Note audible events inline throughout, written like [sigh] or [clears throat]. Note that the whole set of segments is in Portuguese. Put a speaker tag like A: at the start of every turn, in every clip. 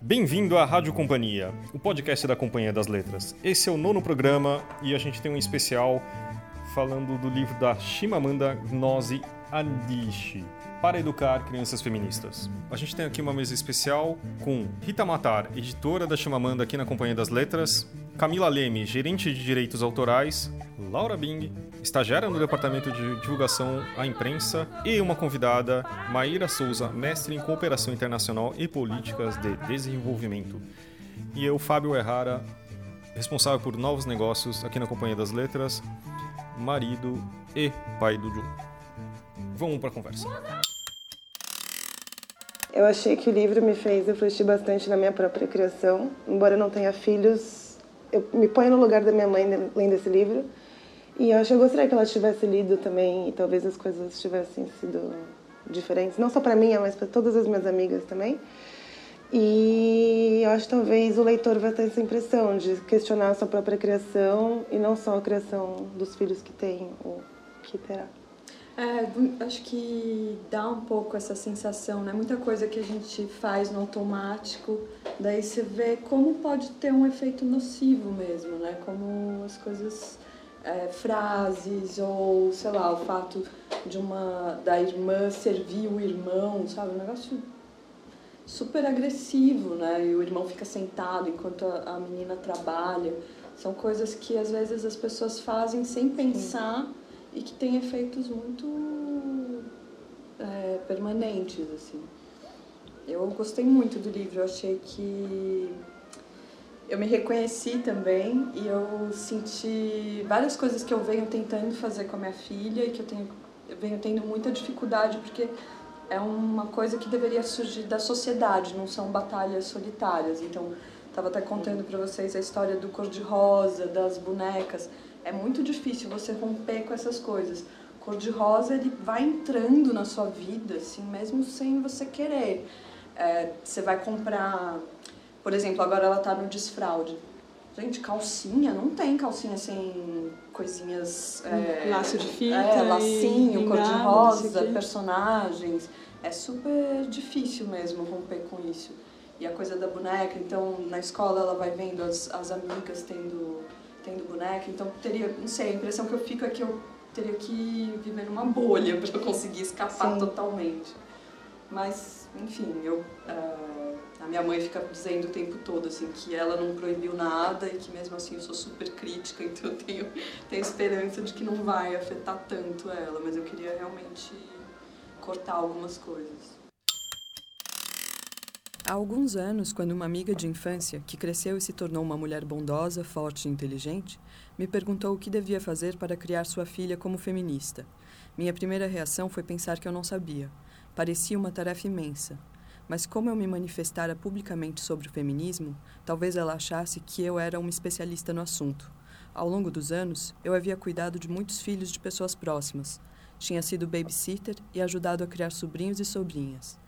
A: Bem-vindo à Rádio Companhia, o podcast da Companhia das Letras. Esse é o nono programa e a gente tem um especial falando do livro da Shimamanda Gnose Adichie, Para Educar Crianças Feministas. A gente tem aqui uma mesa especial com Rita Matar, editora da Shimamanda aqui na Companhia das Letras, Camila Leme, gerente de direitos autorais, Laura Bing, estagiária no departamento de divulgação à imprensa, e uma convidada, Maíra Souza, mestre em cooperação internacional e políticas de desenvolvimento. E eu, Fábio Errara, responsável por novos negócios aqui na Companhia das Letras, marido e pai do Ju. Vamos para a conversa.
B: Eu achei que o livro me fez refletir bastante na minha própria criação. Embora eu não tenha filhos, eu me ponho no lugar da minha mãe lendo esse livro. E eu acho que eu gostaria que ela tivesse lido também e talvez as coisas tivessem sido diferentes, não só para mim, mas para todas as minhas amigas também. E eu acho que talvez o leitor vai ter essa impressão de questionar a sua própria criação e não só a criação dos filhos que tem ou que terá.
C: É, acho que dá um pouco essa sensação, né? Muita coisa que a gente faz no automático, daí você vê como pode ter um efeito nocivo mesmo, né? Como as coisas, é, frases ou, sei lá, o fato de uma da irmã servir o irmão, sabe? Um negócio super agressivo, né? E o irmão fica sentado enquanto a, a menina trabalha. São coisas que às vezes as pessoas fazem sem pensar. Sim e que tem efeitos muito é, permanentes, assim. Eu gostei muito do livro, eu achei que eu me reconheci também e eu senti várias coisas que eu venho tentando fazer com a minha filha e que eu, tenho, eu venho tendo muita dificuldade porque é uma coisa que deveria surgir da sociedade, não são batalhas solitárias. Então, estava até contando para vocês a história do cor-de-rosa, das bonecas é muito difícil você romper com essas coisas. Cor de rosa ele vai entrando na sua vida, assim, mesmo sem você querer. É, você vai comprar, por exemplo, agora ela tá no desfraude. Gente, calcinha, não tem calcinha sem coisinhas.
D: É, Laço de fita.
C: É, lacinho, cor de rosa, personagens. É super difícil mesmo romper com isso. E a coisa da boneca, então na escola ela vai vendo as, as amigas tendo tendo boneca, então teria, não sei, a impressão que eu fico é que eu teria que viver numa bolha para eu conseguir escapar Sim. totalmente. Mas, enfim, eu uh, a minha mãe fica dizendo o tempo todo assim que ela não proibiu nada e que mesmo assim eu sou super crítica, [laughs] então eu tenho tenho esperança de que não vai afetar tanto ela, mas eu queria realmente cortar algumas coisas.
E: Há alguns anos, quando uma amiga de infância, que cresceu e se tornou uma mulher bondosa, forte e inteligente, me perguntou o que devia fazer para criar sua filha como feminista. Minha primeira reação foi pensar que eu não sabia. Parecia uma tarefa imensa. Mas como eu me manifestara publicamente sobre o feminismo, talvez ela achasse que eu era uma especialista no assunto. Ao longo dos anos, eu havia cuidado de muitos filhos de pessoas próximas. Tinha sido babysitter e ajudado a criar sobrinhos e sobrinhas.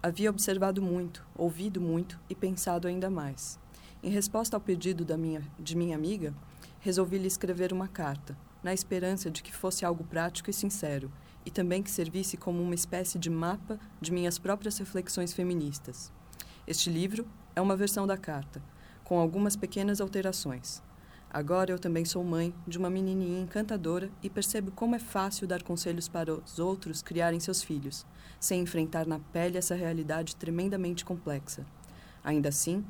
E: Havia observado muito, ouvido muito e pensado ainda mais. Em resposta ao pedido minha, de minha amiga, resolvi lhe escrever uma carta, na esperança de que fosse algo prático e sincero, e também que servisse como uma espécie de mapa de minhas próprias reflexões feministas. Este livro é uma versão da carta, com algumas pequenas alterações. Agora eu também sou mãe de uma menininha encantadora e percebo como é fácil dar conselhos para os outros criarem seus filhos, sem enfrentar na pele essa realidade tremendamente complexa. Ainda assim,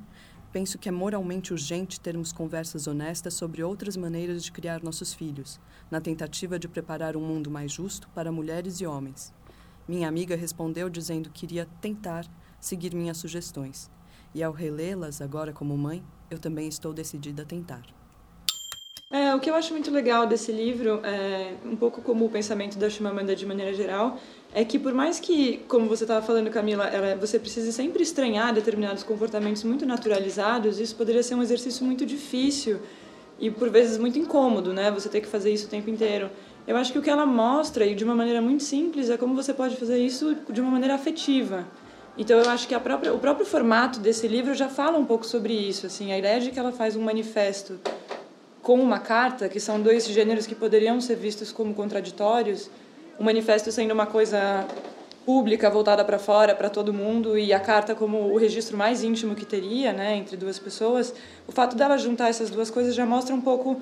E: penso que é moralmente urgente termos conversas honestas sobre outras maneiras de criar nossos filhos, na tentativa de preparar um mundo mais justo para mulheres e homens. Minha amiga respondeu dizendo que iria tentar seguir minhas sugestões, e ao relê-las agora como mãe, eu também estou decidida a tentar.
D: É, o que eu acho muito legal desse livro, é, um pouco como o pensamento da Chimamanda de maneira geral, é que por mais que, como você estava falando, Camila, ela, você precise sempre estranhar determinados comportamentos muito naturalizados, isso poderia ser um exercício muito difícil e por vezes muito incômodo, né? Você ter que fazer isso o tempo inteiro. Eu acho que o que ela mostra, e de uma maneira muito simples, é como você pode fazer isso de uma maneira afetiva. Então eu acho que própria, o próprio formato desse livro já fala um pouco sobre isso, assim, a ideia de que ela faz um manifesto com uma carta, que são dois gêneros que poderiam ser vistos como contraditórios, o manifesto sendo uma coisa pública, voltada para fora, para todo mundo, e a carta como o registro mais íntimo que teria, né, entre duas pessoas, o fato dela juntar essas duas coisas já mostra um pouco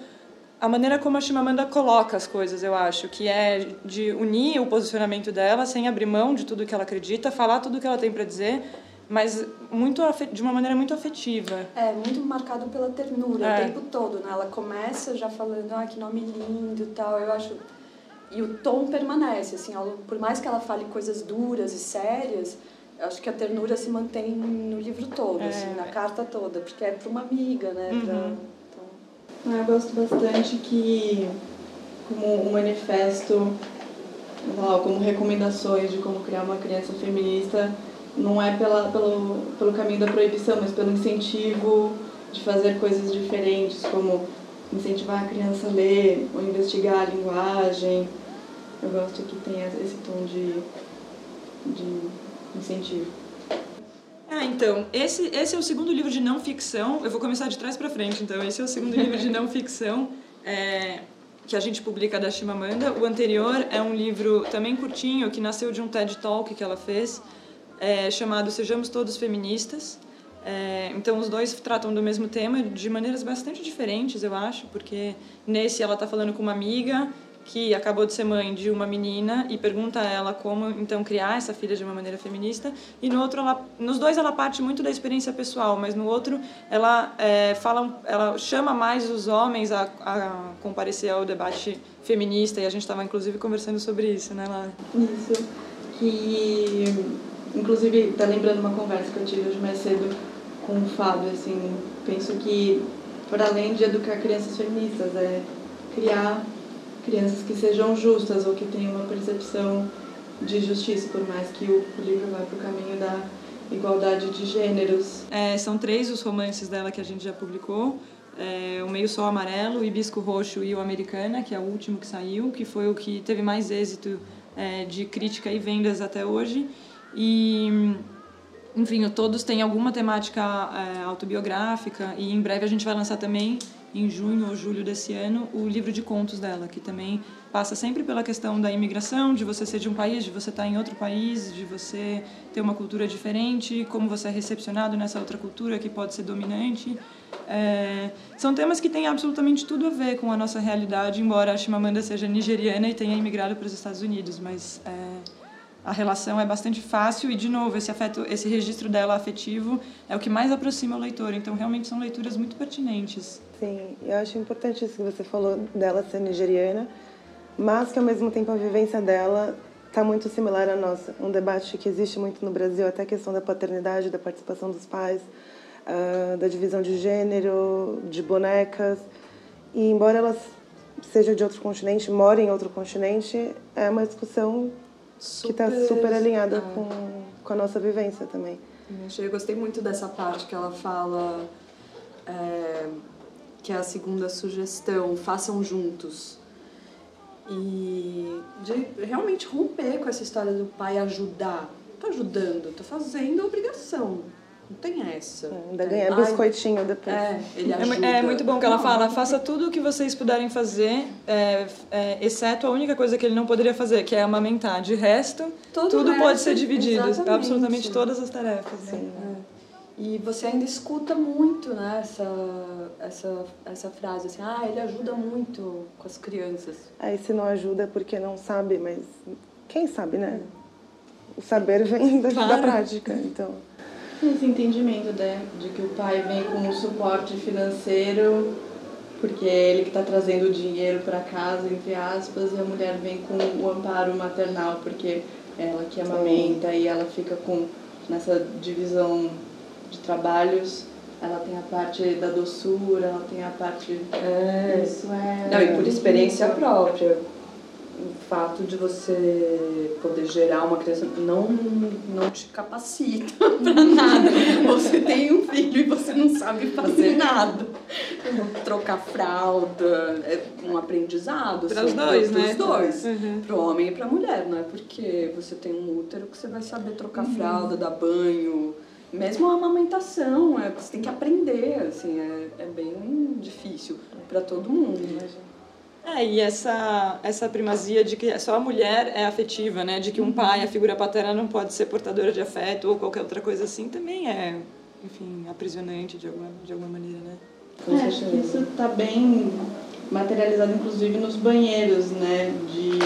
D: a maneira como a Chimamanda coloca as coisas, eu acho, que é de unir o posicionamento dela sem abrir mão de tudo que ela acredita, falar tudo que ela tem para dizer, mas muito de uma maneira muito afetiva.
C: É, muito marcado pela ternura é. o tempo todo, né? Ela começa já falando, ah, que nome lindo e tal, eu acho... E o tom permanece, assim, por mais que ela fale coisas duras e sérias, eu acho que a ternura se mantém no livro todo, é. assim, na carta toda, porque é para uma amiga, né? Uhum. Pra,
F: então... Eu gosto bastante que, como um manifesto, como recomendações de como criar uma criança feminista, não é pela, pelo, pelo caminho da proibição, mas pelo incentivo de fazer coisas diferentes, como incentivar a criança a ler ou investigar a linguagem. Eu gosto que tenha esse tom de, de incentivo.
D: Ah, então, esse, esse é o segundo livro de não ficção. Eu vou começar de trás para frente, então. Esse é o segundo livro de não ficção é, que a gente publica da Chimamanda. O anterior é um livro também curtinho, que nasceu de um TED Talk que ela fez, é, chamado Sejamos Todos Feministas. É, então, os dois tratam do mesmo tema de maneiras bastante diferentes, eu acho, porque nesse ela está falando com uma amiga que acabou de ser mãe de uma menina e pergunta a ela como então criar essa filha de uma maneira feminista e no outro ela nos dois ela parte muito da experiência pessoal mas no outro ela é, fala ela chama mais os homens a, a comparecer ao debate feminista e a gente estava inclusive conversando sobre isso né Lara?
F: isso que Inclusive, tá lembrando uma conversa que eu tive hoje mais cedo com o Fábio, assim, penso que, por além de educar crianças feministas, é criar crianças que sejam justas ou que tenham uma percepção de justiça, por mais que o livro vá para o caminho da igualdade de gêneros.
D: É, são três os romances dela que a gente já publicou. É, o Meio Sol Amarelo, o Hibisco Roxo e o Americana, que é o último que saiu, que foi o que teve mais êxito é, de crítica e vendas até hoje. E, enfim, todos têm alguma temática é, autobiográfica e em breve a gente vai lançar também, em junho ou julho desse ano, o livro de contos dela, que também passa sempre pela questão da imigração, de você ser de um país, de você estar em outro país, de você ter uma cultura diferente, como você é recepcionado nessa outra cultura que pode ser dominante. É, são temas que têm absolutamente tudo a ver com a nossa realidade, embora a Chimamanda seja nigeriana e tenha imigrado para os Estados Unidos, mas é, a relação é bastante fácil e de novo esse afeto esse registro dela afetivo é o que mais aproxima o leitor. Então realmente são leituras muito pertinentes.
B: Sim eu acho importante isso que você falou dela ser nigeriana mas que ao mesmo tempo a vivência dela está muito similar à nossa. Um debate que existe muito no Brasil até a questão da paternidade da participação dos pais uh, da divisão de gênero de bonecas. E embora ela seja de outro continente mora em outro continente é uma discussão super... que está super alinhada ah. com, com a nossa vivência também.
C: Eu gostei muito dessa parte que ela fala é, que é a segunda sugestão, façam juntos. E de realmente romper com essa história do pai ajudar. Tô ajudando, tô fazendo a obrigação. Não tem essa. É,
B: ainda ganha biscoitinho depois.
C: É, ele
D: é ajuda. É, é muito bom que ela fala, faça tudo o que vocês puderem fazer, é, é, exceto a única coisa que ele não poderia fazer, que é amamentar. De resto, Todo tudo resto, pode ser dividido. Exatamente. Absolutamente todas as tarefas. Né? Sim. Né?
C: E você ainda escuta muito né, essa, essa, essa frase, assim, ah, ele ajuda muito com as crianças.
B: Aí se não ajuda é porque não sabe, mas quem sabe, né? O saber vem da, claro. da prática, então
F: esse entendimento né, de que o pai vem com o suporte financeiro porque é ele que está trazendo o dinheiro para casa, entre aspas, e a mulher vem com o amparo maternal porque ela que amamenta e ela fica com nessa divisão de trabalhos ela tem a parte da doçura, ela tem a parte.
C: É. Isso é. Não, e por experiência própria o fato de você poder gerar uma criança não, não te capacita [laughs] para nada. Você tem um filho e você não sabe fazer nada. Trocar fralda é um aprendizado.
D: Para os dois, né?
C: Para os dois. Uhum. Para o homem e para a mulher. Não é porque você tem um útero que você vai saber trocar uhum. fralda, dar banho. Mesmo a amamentação, é, você tem que aprender, assim, é, é bem difícil para todo mundo. Imagina.
D: É, e essa, essa primazia de que só a mulher é afetiva, né? De que um pai, a figura paterna, não pode ser portadora de afeto ou qualquer outra coisa assim, também é, enfim, aprisionante de alguma, de alguma maneira, né?
F: É, acho que isso está bem materializado, inclusive, nos banheiros, né? De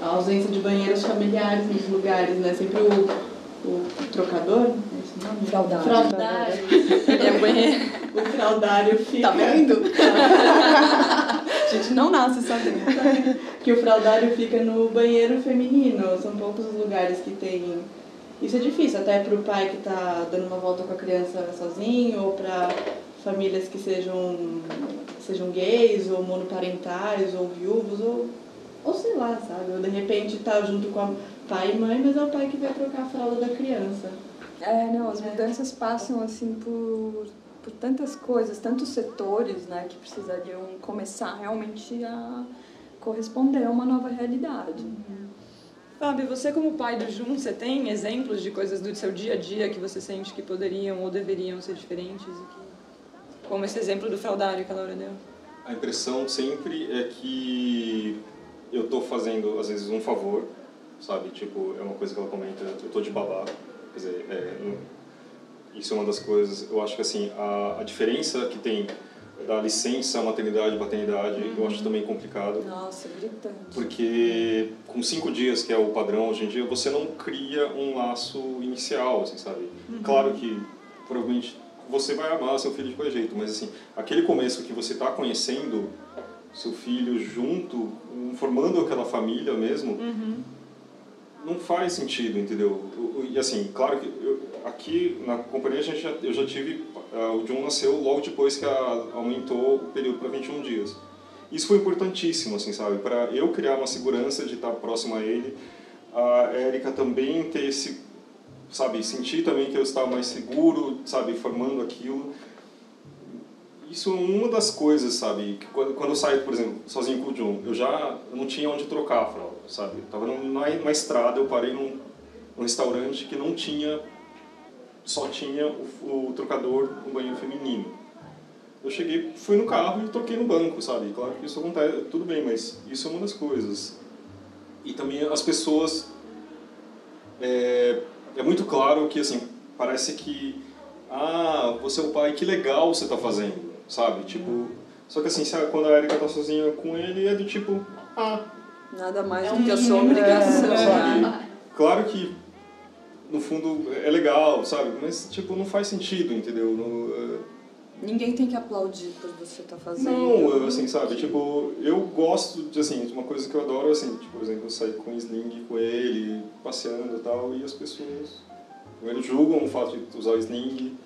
F: a ausência de banheiros familiares nos lugares, né? Sempre o, o trocador, nome?
C: Fraudário.
F: Fraudário.
D: É o banheiro.
F: o fraudário fica...
C: Tá vendo? a [laughs] gente não nasce sabendo.
F: que o fraudário fica no banheiro feminino. São poucos os lugares que tem. Isso é difícil, até para o pai que está dando uma volta com a criança sozinho, ou para famílias que sejam, sejam gays, ou monoparentais, ou viúvos, ou, ou sei lá, sabe? Ou de repente tá junto com a pai e mãe, mas é o pai que vai trocar a fralda da criança.
C: É, não, as mudanças passam assim por, por tantas coisas, tantos setores, né, que precisariam começar realmente a corresponder a uma nova realidade.
D: Fábio, você como pai do Jun, você tem exemplos de coisas do seu dia a dia que você sente que poderiam ou deveriam ser diferentes? Que... Como esse exemplo do fraudário que a Laura deu.
A: A impressão sempre é que eu estou fazendo, às vezes, um favor, sabe? Tipo, é uma coisa que ela comenta, eu estou de babá. Quer dizer, é, isso é uma das coisas, eu acho que assim, a, a diferença que tem da licença, maternidade e paternidade, uhum. eu acho também complicado.
C: Nossa, gritante.
A: Porque com cinco dias, que é o padrão hoje em dia, você não cria um laço inicial, assim, sabe? Uhum. Claro que, provavelmente, você vai amar seu filho de qualquer jeito, mas assim, aquele começo que você está conhecendo seu filho junto, formando aquela família mesmo,
D: uhum.
A: Não faz sentido, entendeu? E assim, claro que eu, aqui na companhia a gente já, eu já tive uh, o John nasceu logo depois que a, aumentou o período para 21 dias. Isso foi importantíssimo, assim, sabe, para eu criar uma segurança de estar próximo a ele, a Érica também ter esse, sabe, sentir também que eu estava mais seguro, sabe, formando aquilo. Isso é uma das coisas, sabe, quando, quando eu saio, por exemplo, sozinho com o John, eu já não tinha onde trocar a fralda, sabe? Eu tava numa, numa estrada, eu parei num, num restaurante que não tinha só tinha o, o trocador no banheiro feminino. Eu cheguei, fui no carro e troquei no banco, sabe? Claro que isso acontece, tudo bem, mas isso é uma das coisas. E também as pessoas. É, é muito claro que, assim, parece que. Ah, você é o pai, que legal você está fazendo, sabe? Tipo. Só que assim, quando a Erika tá sozinha com ele, é do tipo. Ah.
C: Nada mais é do que a sua obrigação.
A: É, claro que no fundo é legal, sabe? Mas tipo não faz sentido, entendeu? No, uh...
C: Ninguém tem que aplaudir por você estar tá fazendo.
A: Não, assim, sabe? Tipo, eu gosto de assim, uma coisa que eu adoro assim, tipo, por exemplo, eu sair com sling com ele, passeando e tal, e as pessoas primeiro julgam o fato de usar o sling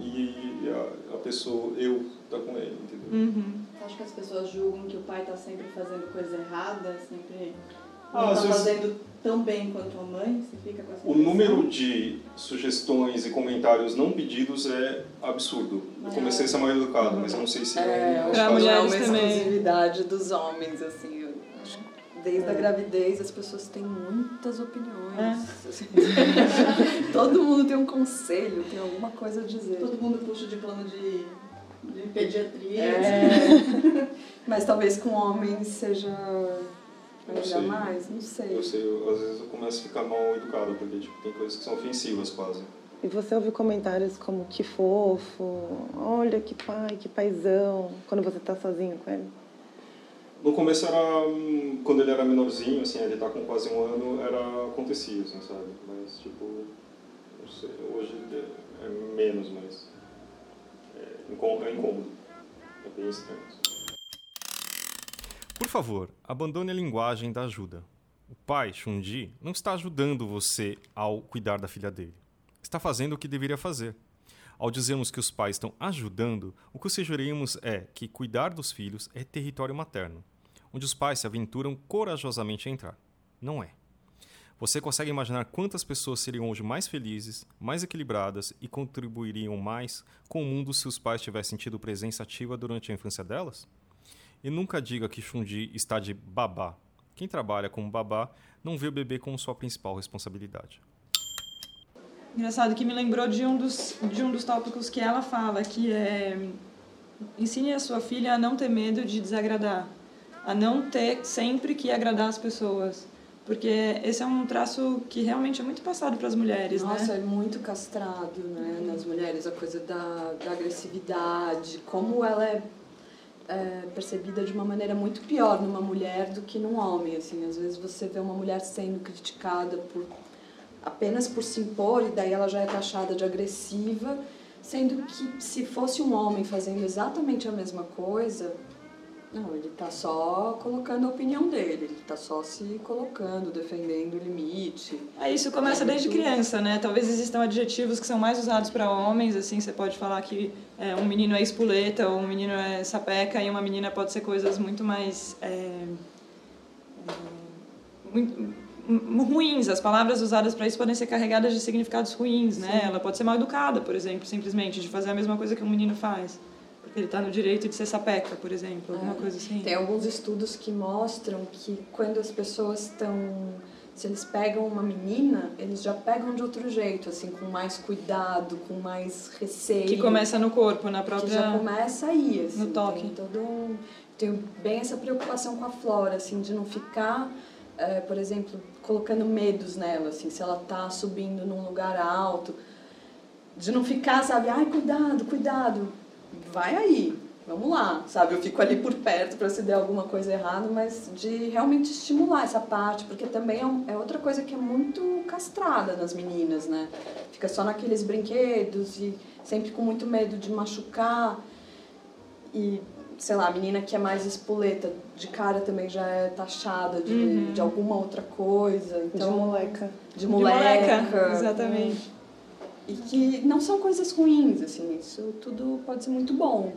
A: e a, a pessoa, eu, tá com ele, entendeu?
D: Uhum.
F: Acho que as pessoas julgam que o pai tá sempre fazendo coisa errada, sempre
A: ah,
F: não tá fazendo tão bem quanto a mãe, você fica com essa
A: O número de sugestões e comentários não pedidos é absurdo. Eu comecei a ser mais educado, mas eu não sei se
C: é... é
D: pra mulheres
C: é uma
D: também.
C: exclusividade dos homens, assim. Desde é. a gravidez as pessoas têm muitas opiniões. É. [laughs] Todo mundo tem um conselho, tem alguma coisa a dizer.
F: Todo mundo puxa o diploma de, de pediatria.
C: É. [laughs] mas talvez com homens seja Ainda mais? Não sei.
A: Eu sei, eu, às vezes eu começo a ficar mal educado, porque tipo, tem coisas que são ofensivas quase.
B: E você ouve comentários como que fofo, olha que pai, que paizão, quando você tá sozinho com ele?
A: No começo era, quando ele era menorzinho, assim, ele tá com quase um ano, era, acontecia, assim, sabe? Mas, tipo, não sei, hoje é, menos, mas é, é incômodo, é bem estranho. Por favor, abandone a linguagem da ajuda. O pai, Chunji, não está ajudando você ao cuidar da filha dele. Está fazendo o que deveria fazer. Ao dizermos que os pais estão ajudando, o que sugerimos é que cuidar dos filhos é território materno, onde os pais se aventuram corajosamente a entrar. Não é. Você consegue imaginar quantas pessoas seriam hoje mais felizes, mais equilibradas e contribuiriam mais com o mundo se os pais tivessem tido presença ativa durante a infância delas? E nunca diga que Xundi está de babá. Quem trabalha como babá não vê o bebê como sua principal responsabilidade.
D: Engraçado que me lembrou de um dos, de um dos tópicos que ela fala, que é ensine a sua filha a não ter medo de desagradar. A não ter sempre que agradar as pessoas. Porque esse é um traço que realmente é muito passado para as mulheres,
C: Nossa,
D: né?
C: é muito castrado, né, nas mulheres, a coisa da, da agressividade, como ela é, é, percebida de uma maneira muito pior numa mulher do que num homem, assim, às vezes você vê uma mulher sendo criticada por apenas por se impor e daí ela já é taxada de agressiva, sendo que se fosse um homem fazendo exatamente a mesma coisa, não, ele está só colocando a opinião dele, ele está só se colocando, defendendo o limite.
D: É, isso começa desde criança, né? Talvez existam adjetivos que são mais usados para homens, assim, você pode falar que é, um menino é espoleta ou um menino é sapeca e uma menina pode ser coisas muito mais... É, é, muito, ruins, as palavras usadas para isso podem ser carregadas de significados ruins, né? Sim. Ela pode ser mal educada, por exemplo, simplesmente, de fazer a mesma coisa que um menino faz ele está no direito de ser sapeca, por exemplo, alguma é. coisa assim.
C: Tem alguns estudos que mostram que quando as pessoas estão se eles pegam uma menina, eles já pegam de outro jeito, assim, com mais cuidado, com mais receio.
D: Que começa no corpo, na própria.
C: Que já começa aí, assim.
D: No toque.
C: Tem todo um... Tenho bem essa preocupação com a flora, assim, de não ficar, é, por exemplo, colocando medos nela, assim, se ela tá subindo num lugar alto, de não ficar, sabe, ai, cuidado, cuidado vai aí, vamos lá, sabe? Eu fico ali por perto para se der alguma coisa errada, mas de realmente estimular essa parte, porque também é, é, outra coisa que é muito castrada nas meninas, né? Fica só naqueles brinquedos e sempre com muito medo de machucar. E, sei lá, a menina que é mais espoleta, de cara também já é taxada de, uhum. de alguma outra coisa. Então,
B: de moleca.
C: De moleca. De moleca
D: exatamente.
C: E que não são coisas ruins, assim, isso tudo pode ser muito bom.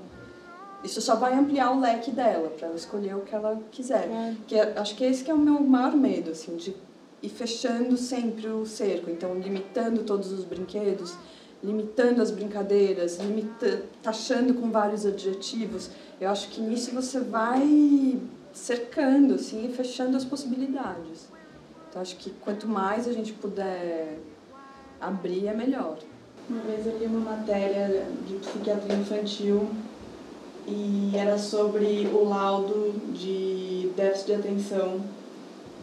C: Isso só vai ampliar o leque dela, para ela escolher o que ela quiser. É. Que é, acho que esse que é o meu maior medo, assim, de ir fechando sempre o cerco. Então, limitando todos os brinquedos, limitando as brincadeiras, limita, taxando com vários adjetivos. Eu acho que nisso você vai cercando, assim, e fechando as possibilidades. Então, acho que quanto mais a gente puder abrir é melhor.
F: Uma vez eu li uma matéria de psiquiatria infantil e era sobre o laudo de déficit de atenção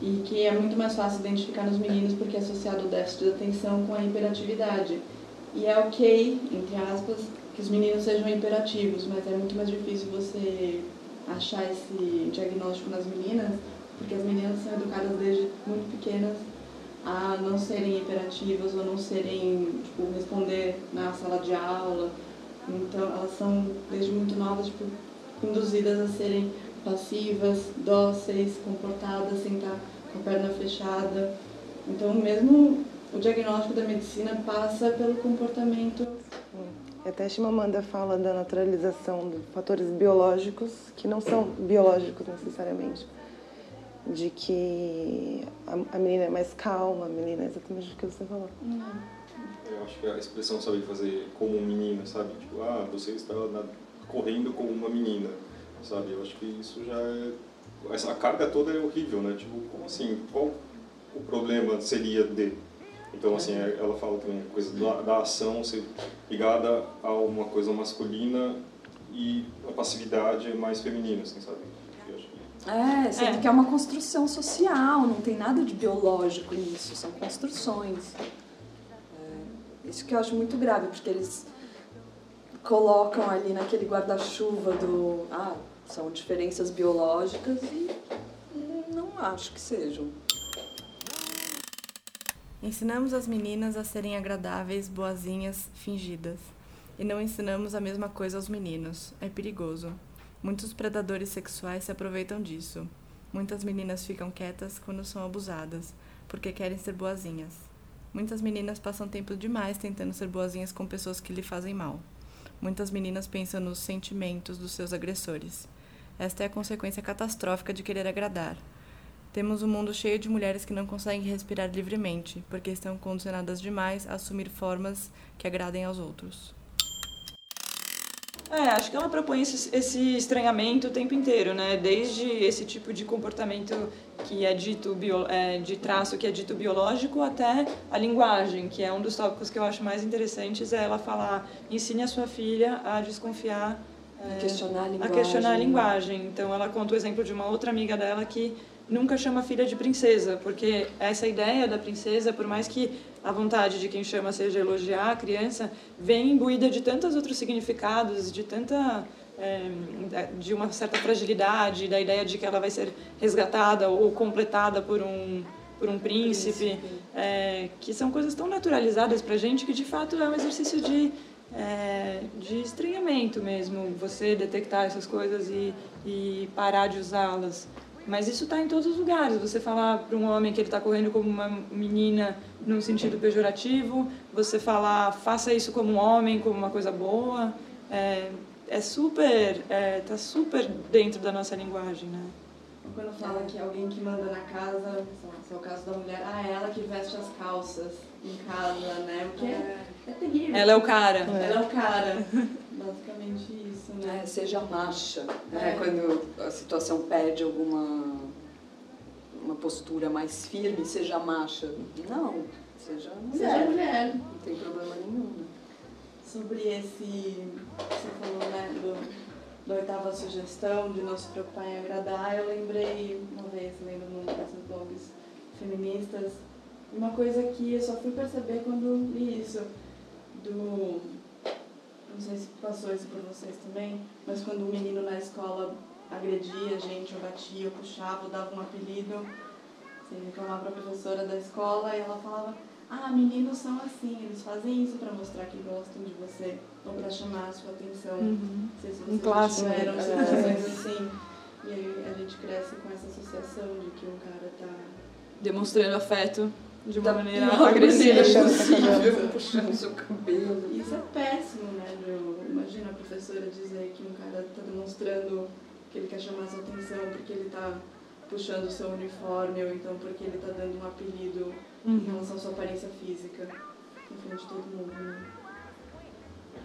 F: e que é muito mais fácil identificar nos meninos porque é associado o déficit de atenção com a hiperatividade. E é ok, entre aspas, que os meninos sejam hiperativos, mas é muito mais difícil você achar esse diagnóstico nas meninas, porque as meninas são educadas desde muito pequenas a não serem hiperativas ou não serem, tipo, responder na sala de aula. Então, elas são, desde muito novas, tipo, induzidas a serem passivas, dóceis, comportadas, sem estar com a perna fechada. Então, mesmo o diagnóstico da medicina passa pelo comportamento.
B: Até a Chimamanda fala da naturalização de fatores biológicos que não são biológicos necessariamente de que a, a menina é mais calma, a menina é exatamente o que você falou.
A: Eu acho que a expressão sabe fazer como um menino, sabe? Tipo, ah, você está na, correndo como uma menina, sabe? Eu acho que isso já é... Essa, a carga toda é horrível, né? Tipo, como assim? Qual o problema seria de... Então, assim, é, ela fala também coisa da, da ação ser ligada a uma coisa masculina e a passividade é mais feminina, assim, sabe?
C: É, sendo é. que é uma construção social, não tem nada de biológico nisso, são construções. É, isso que eu acho muito grave, porque eles colocam ali naquele guarda-chuva do. Ah, são diferenças biológicas e não acho que sejam.
G: Ensinamos as meninas a serem agradáveis, boazinhas, fingidas. E não ensinamos a mesma coisa aos meninos. É perigoso. Muitos predadores sexuais se aproveitam disso. Muitas meninas ficam quietas quando são abusadas, porque querem ser boazinhas. Muitas meninas passam tempo demais tentando ser boazinhas com pessoas que lhe fazem mal. Muitas meninas pensam nos sentimentos dos seus agressores. Esta é a consequência catastrófica de querer agradar. Temos um mundo cheio de mulheres que não conseguem respirar livremente, porque estão condicionadas demais a assumir formas que agradem aos outros.
D: É, acho que ela propõe esse, esse estranhamento o tempo inteiro, né? Desde esse tipo de comportamento que é dito bio, é, de traço que é dito biológico até a linguagem, que é um dos tópicos que eu acho mais interessantes, é ela falar, ensine a sua filha a desconfiar
C: A questionar a.
D: A questionar a linguagem. Então ela conta o exemplo de uma outra amiga dela que nunca chama filha de princesa, porque essa ideia da princesa, por mais que a vontade de quem chama seja elogiar a criança, vem imbuída de tantos outros significados, de tanta é, de uma certa fragilidade, da ideia de que ela vai ser resgatada ou completada por um por um príncipe, príncipe. É, que são coisas tão naturalizadas para gente que de fato é um exercício de é, de estranhamento mesmo, você detectar essas coisas e, e parar de usá-las. Mas isso está em todos os lugares. Você falar para um homem que ele está correndo como uma menina num sentido pejorativo, você falar faça isso como um homem, como uma coisa boa, é, é super, é, tá super dentro da nossa linguagem, né?
F: Quando fala que alguém que manda na casa, se é o caso da mulher, ah, é ela que veste as calças em casa, né? O que é, é terrível.
D: Ela é o cara.
F: Ela é o cara. [laughs] Basicamente isso, né?
C: É, seja macha, né? É. Quando a situação pede alguma uma postura mais firme, seja macha. Não, seja mulher.
F: Seja mulher.
C: Não tem problema nenhum. Né?
F: Sobre esse, você falou, né, do, da oitava sugestão de não se preocupar em agradar, eu lembrei uma vez, lendo num desses blogs feministas, uma coisa que eu só fui perceber quando li isso, do. Não sei se passou isso por vocês também, mas quando um menino na escola agredia a gente, ou batia, ou puxava, ou dava um apelido, você reclamava para a professora da escola e ela falava: Ah, meninos são assim, eles fazem isso para mostrar que gostam de você, ou para chamar a sua atenção.
D: Uhum.
F: Não sei se
D: vocês um clássico.
F: tiveram situações assim. E aí a gente cresce com essa associação de que um cara tá
D: demonstrando afeto de uma
C: da
D: maneira agressiva
C: possível, puxando seu cabelo.
F: Isso é péssimo, né, Ju? Imagina a professora dizer que um cara está demonstrando que ele quer chamar sua atenção porque ele está puxando o seu uniforme ou então porque ele está dando um apelido uhum. em relação à sua aparência física em frente de todo mundo, né?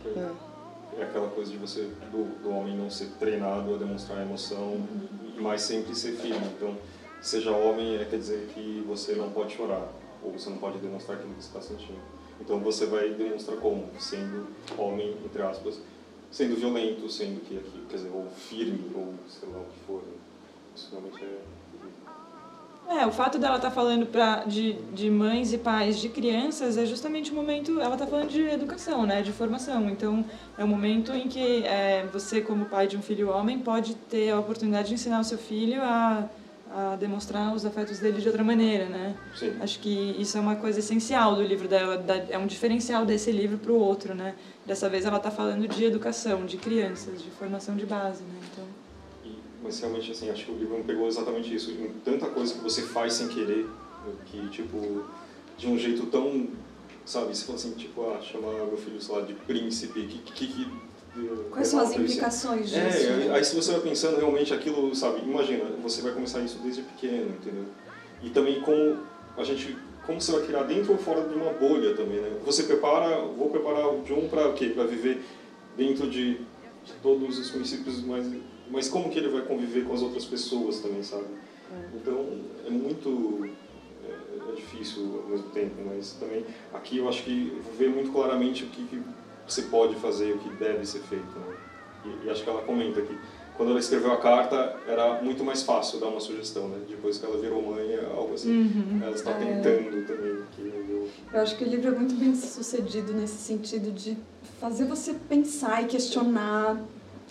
A: É, é aquela coisa de você, do, do homem não ser treinado a demonstrar emoção, uhum. mas sempre ser firme. Então, seja homem, é, quer dizer que você não pode chorar, ou você não pode demonstrar aquilo que você está sentindo. Então você vai demonstrar como? Sendo homem, entre aspas, sendo violento, sendo que aqui, quer dizer, ou firme, ou sei lá o que for. Né? Isso realmente é.
D: É, o fato dela estar tá falando pra, de, de mães e pais de crianças é justamente o momento. Ela está falando de educação, né, de formação. Então, é o momento em que é, você, como pai de um filho homem, pode ter a oportunidade de ensinar o seu filho a a demonstrar os afetos dele de outra maneira, né?
A: Sim.
D: Acho que isso é uma coisa essencial do livro dela, é um diferencial desse livro para o outro, né? Dessa vez ela está falando de educação, de crianças, de formação de base, né? Então...
A: Mas realmente, assim, acho que o livro não pegou exatamente isso. Em tanta coisa que você faz sem querer, que, tipo, de um jeito tão, sabe, você fala assim, tipo, ah, chamar meu filho, sei lá, de príncipe, que, que, que
C: Quais são as implicações
A: é,
C: disso?
A: É, aí se você vai pensando realmente aquilo, sabe, imagina, você vai começar isso desde pequeno, entendeu? E também como a gente, como você vai criar dentro ou fora de uma bolha também, né? Você prepara, vou preparar o John para o quê? Para viver dentro de, de, todos os princípios, mas, mas como que ele vai conviver com as outras pessoas também, sabe? É. Então é muito é, é, difícil ao mesmo tempo, mas também aqui eu acho que ver muito claramente o que, que você pode fazer, o que deve ser feito. Né? E, e, acho que ela comenta que quando ela escreveu a carta era muito mais fácil dar uma sugestão, né? Depois que ela virou mãe, é algo assim, uhum. ela está é. tentando também. Que eu...
C: eu acho que o livro é muito bem sucedido nesse sentido de fazer você pensar e questionar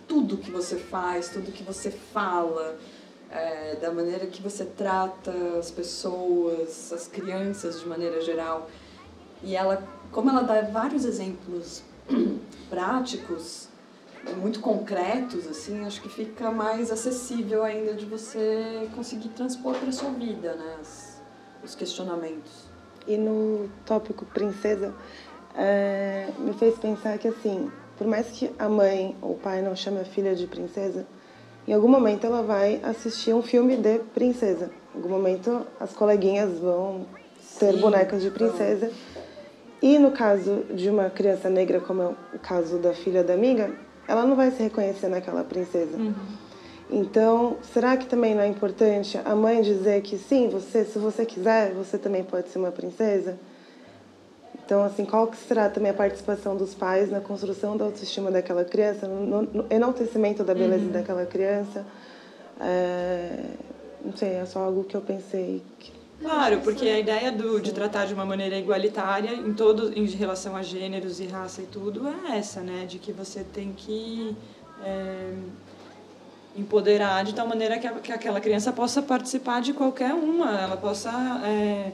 C: tudo que você faz, tudo que você fala. É, da maneira que você trata as pessoas, as crianças de maneira geral. E ela, como ela dá vários exemplos [clears throat] práticos, muito concretos, assim, acho que fica mais acessível ainda de você conseguir transpor para sua vida, né, as, os questionamentos.
B: E no tópico princesa, é, me fez pensar que, assim, por mais que a mãe ou o pai não chame a filha de princesa, em algum momento ela vai assistir um filme de princesa. Em algum momento as coleguinhas vão Sim, bonecas de princesa. E no caso de uma criança negra, como é o caso da filha da amiga, ela não vai se reconhecer naquela princesa. Uhum. Então, será que também não é importante a mãe dizer que sim, você, se você quiser, você também pode ser uma princesa? Então, assim, qual que será também a participação dos pais na construção da autoestima daquela criança, no, no enaltecimento da beleza uhum. daquela criança? É, não sei, é só algo que eu pensei. Que...
D: Claro, porque a ideia do, de tratar de uma maneira igualitária em todo em relação a gêneros e raça e tudo é essa, né? De que você tem que é, empoderar de tal maneira que, a, que aquela criança possa participar de qualquer uma, ela possa é,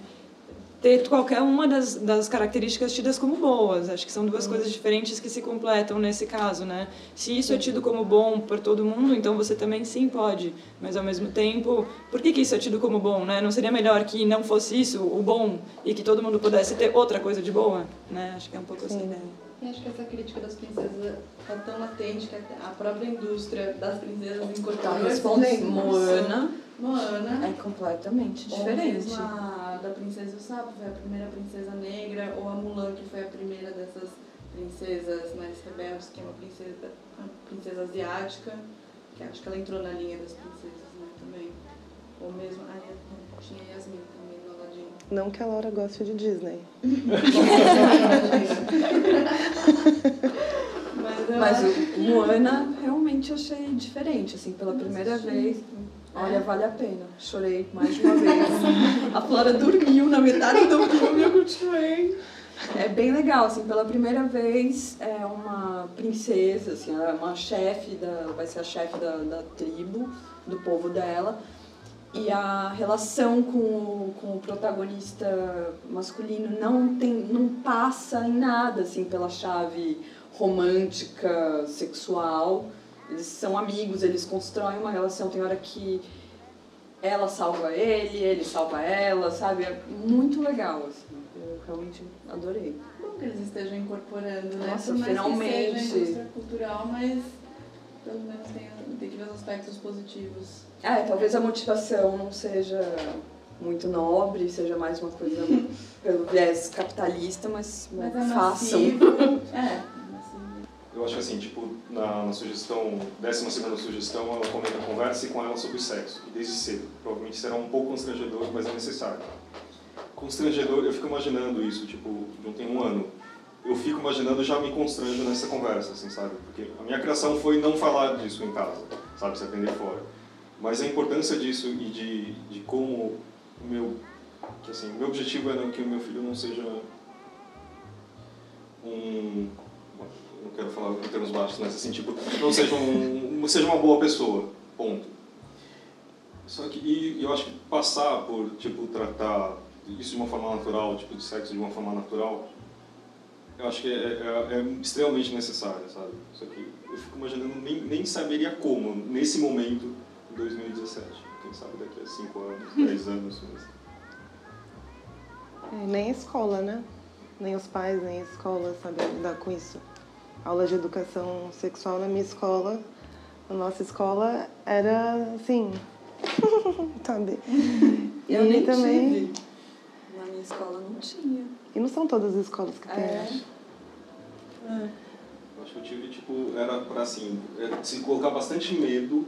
D: ter qualquer uma das, das características tidas como boas. Acho que são duas coisas diferentes que se completam nesse caso, né? Se isso é tido como bom por todo mundo, então você também sim pode. Mas ao mesmo tempo, por que, que isso é tido como bom, né? Não seria melhor que não fosse isso o bom e que todo mundo pudesse ter outra coisa de boa, né? Acho que é um pouco essa ideia.
F: E acho que essa crítica das princesas está tão latente que a própria indústria das princesas incorporou. Tá
C: respondendo, Moana.
F: Moana.
C: É completamente diferente.
F: A da Princesa Sapo foi a primeira princesa negra, ou a Mulan, que foi a primeira dessas princesas mais rebeldes, que é uma princesa, uma princesa asiática, que acho que ela entrou na linha das princesas né, também. Ou mesmo, ah, tinha Yasmin.
B: Não que a Laura goste de Disney. [laughs]
C: Mas, o Moana realmente achei diferente, assim, pela primeira vez. Olha, vale a pena. Chorei mais de uma vez. a Flora dormiu na metade do filme, eu continuei. É bem legal, assim, pela primeira vez é uma princesa, assim, ela é uma chefe, da, vai ser a chefe da, da tribo, do povo dela. E a relação com o, com o protagonista masculino não, tem, não passa em nada, assim, pela chave romântica, sexual. Eles são amigos, eles constroem uma relação. Tem hora que ela salva ele, ele salva ela, sabe? É muito legal, assim. Eu realmente adorei.
F: Bom que eles estejam incorporando, né?
C: Nossa, finalmente.
F: Cultural, mas pelo menos tem, tem que ver os aspectos positivos.
C: É, talvez a motivação não seja muito nobre, seja mais uma coisa [laughs] pelo viés capitalista, mas,
F: mas
C: é
F: façam. é.
A: Eu acho que assim, tipo, na, na sugestão, décima segunda sugestão, ela comenta converse com ela sobre sexo, desde cedo. Provavelmente será um pouco constrangedor, mas é necessário. Constrangedor, eu fico imaginando isso, tipo, não tem um ano. Eu fico imaginando já me constranjo nessa conversa, assim, sabe? Porque a minha criação foi não falar disso em casa, sabe? Se aprender fora. Mas a importância disso e de, de como o meu, que assim, o meu objetivo é que o meu filho não seja um não quero falar em termos baixos, mas assim, tipo, não seja, um, seja uma boa pessoa, ponto. Só que, e eu acho que passar por, tipo, tratar isso de uma forma natural, tipo, de sexo de uma forma natural, eu acho que é, é, é extremamente necessário, sabe? Só que eu fico imaginando, nem, nem saberia como, nesse momento, em 2017. Quem sabe daqui a 5 anos, [laughs] 10 anos. Mas...
B: É, nem a escola, né? Nem os pais, nem a escola sabem lidar com isso aula de educação sexual na minha escola. A nossa escola era assim, [laughs] sabe?
C: Eu e nem também. Tive. Na minha escola não tinha.
B: E não são todas as escolas que tem,
C: é. acho.
A: É. Acho que eu tive, tipo, era pra assim, é, se colocar bastante medo,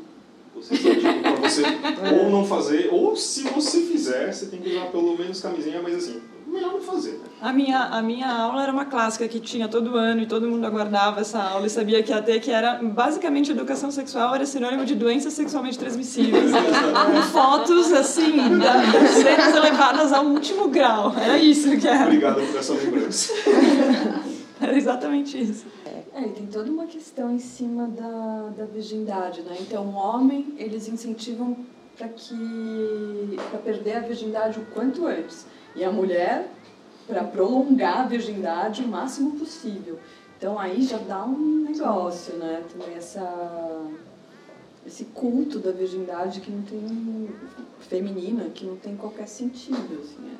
A: você tipo, pra você [laughs] ou não fazer, ou se você fizer, você tem que usar pelo menos camisinha, mas assim, melhor não fazer.
D: A minha, a minha aula era uma clássica que tinha todo ano e todo mundo aguardava essa aula e sabia que ia ter, que era basicamente educação sexual era sinônimo de doenças sexualmente transmissíveis. [laughs] com fotos, assim, das cenas elevadas ao último grau. Era isso que era.
A: Obrigado por essa lembrança. [laughs]
D: era exatamente isso.
C: É, e tem toda uma questão em cima da, da virgindade, né? Então, o homem, eles incentivam para que para perder a virgindade o quanto antes. E a mulher para prolongar a virgindade o máximo possível. Então aí já dá um negócio, né? Também essa esse culto da virgindade que não tem feminina, que não tem qualquer sentido, assim.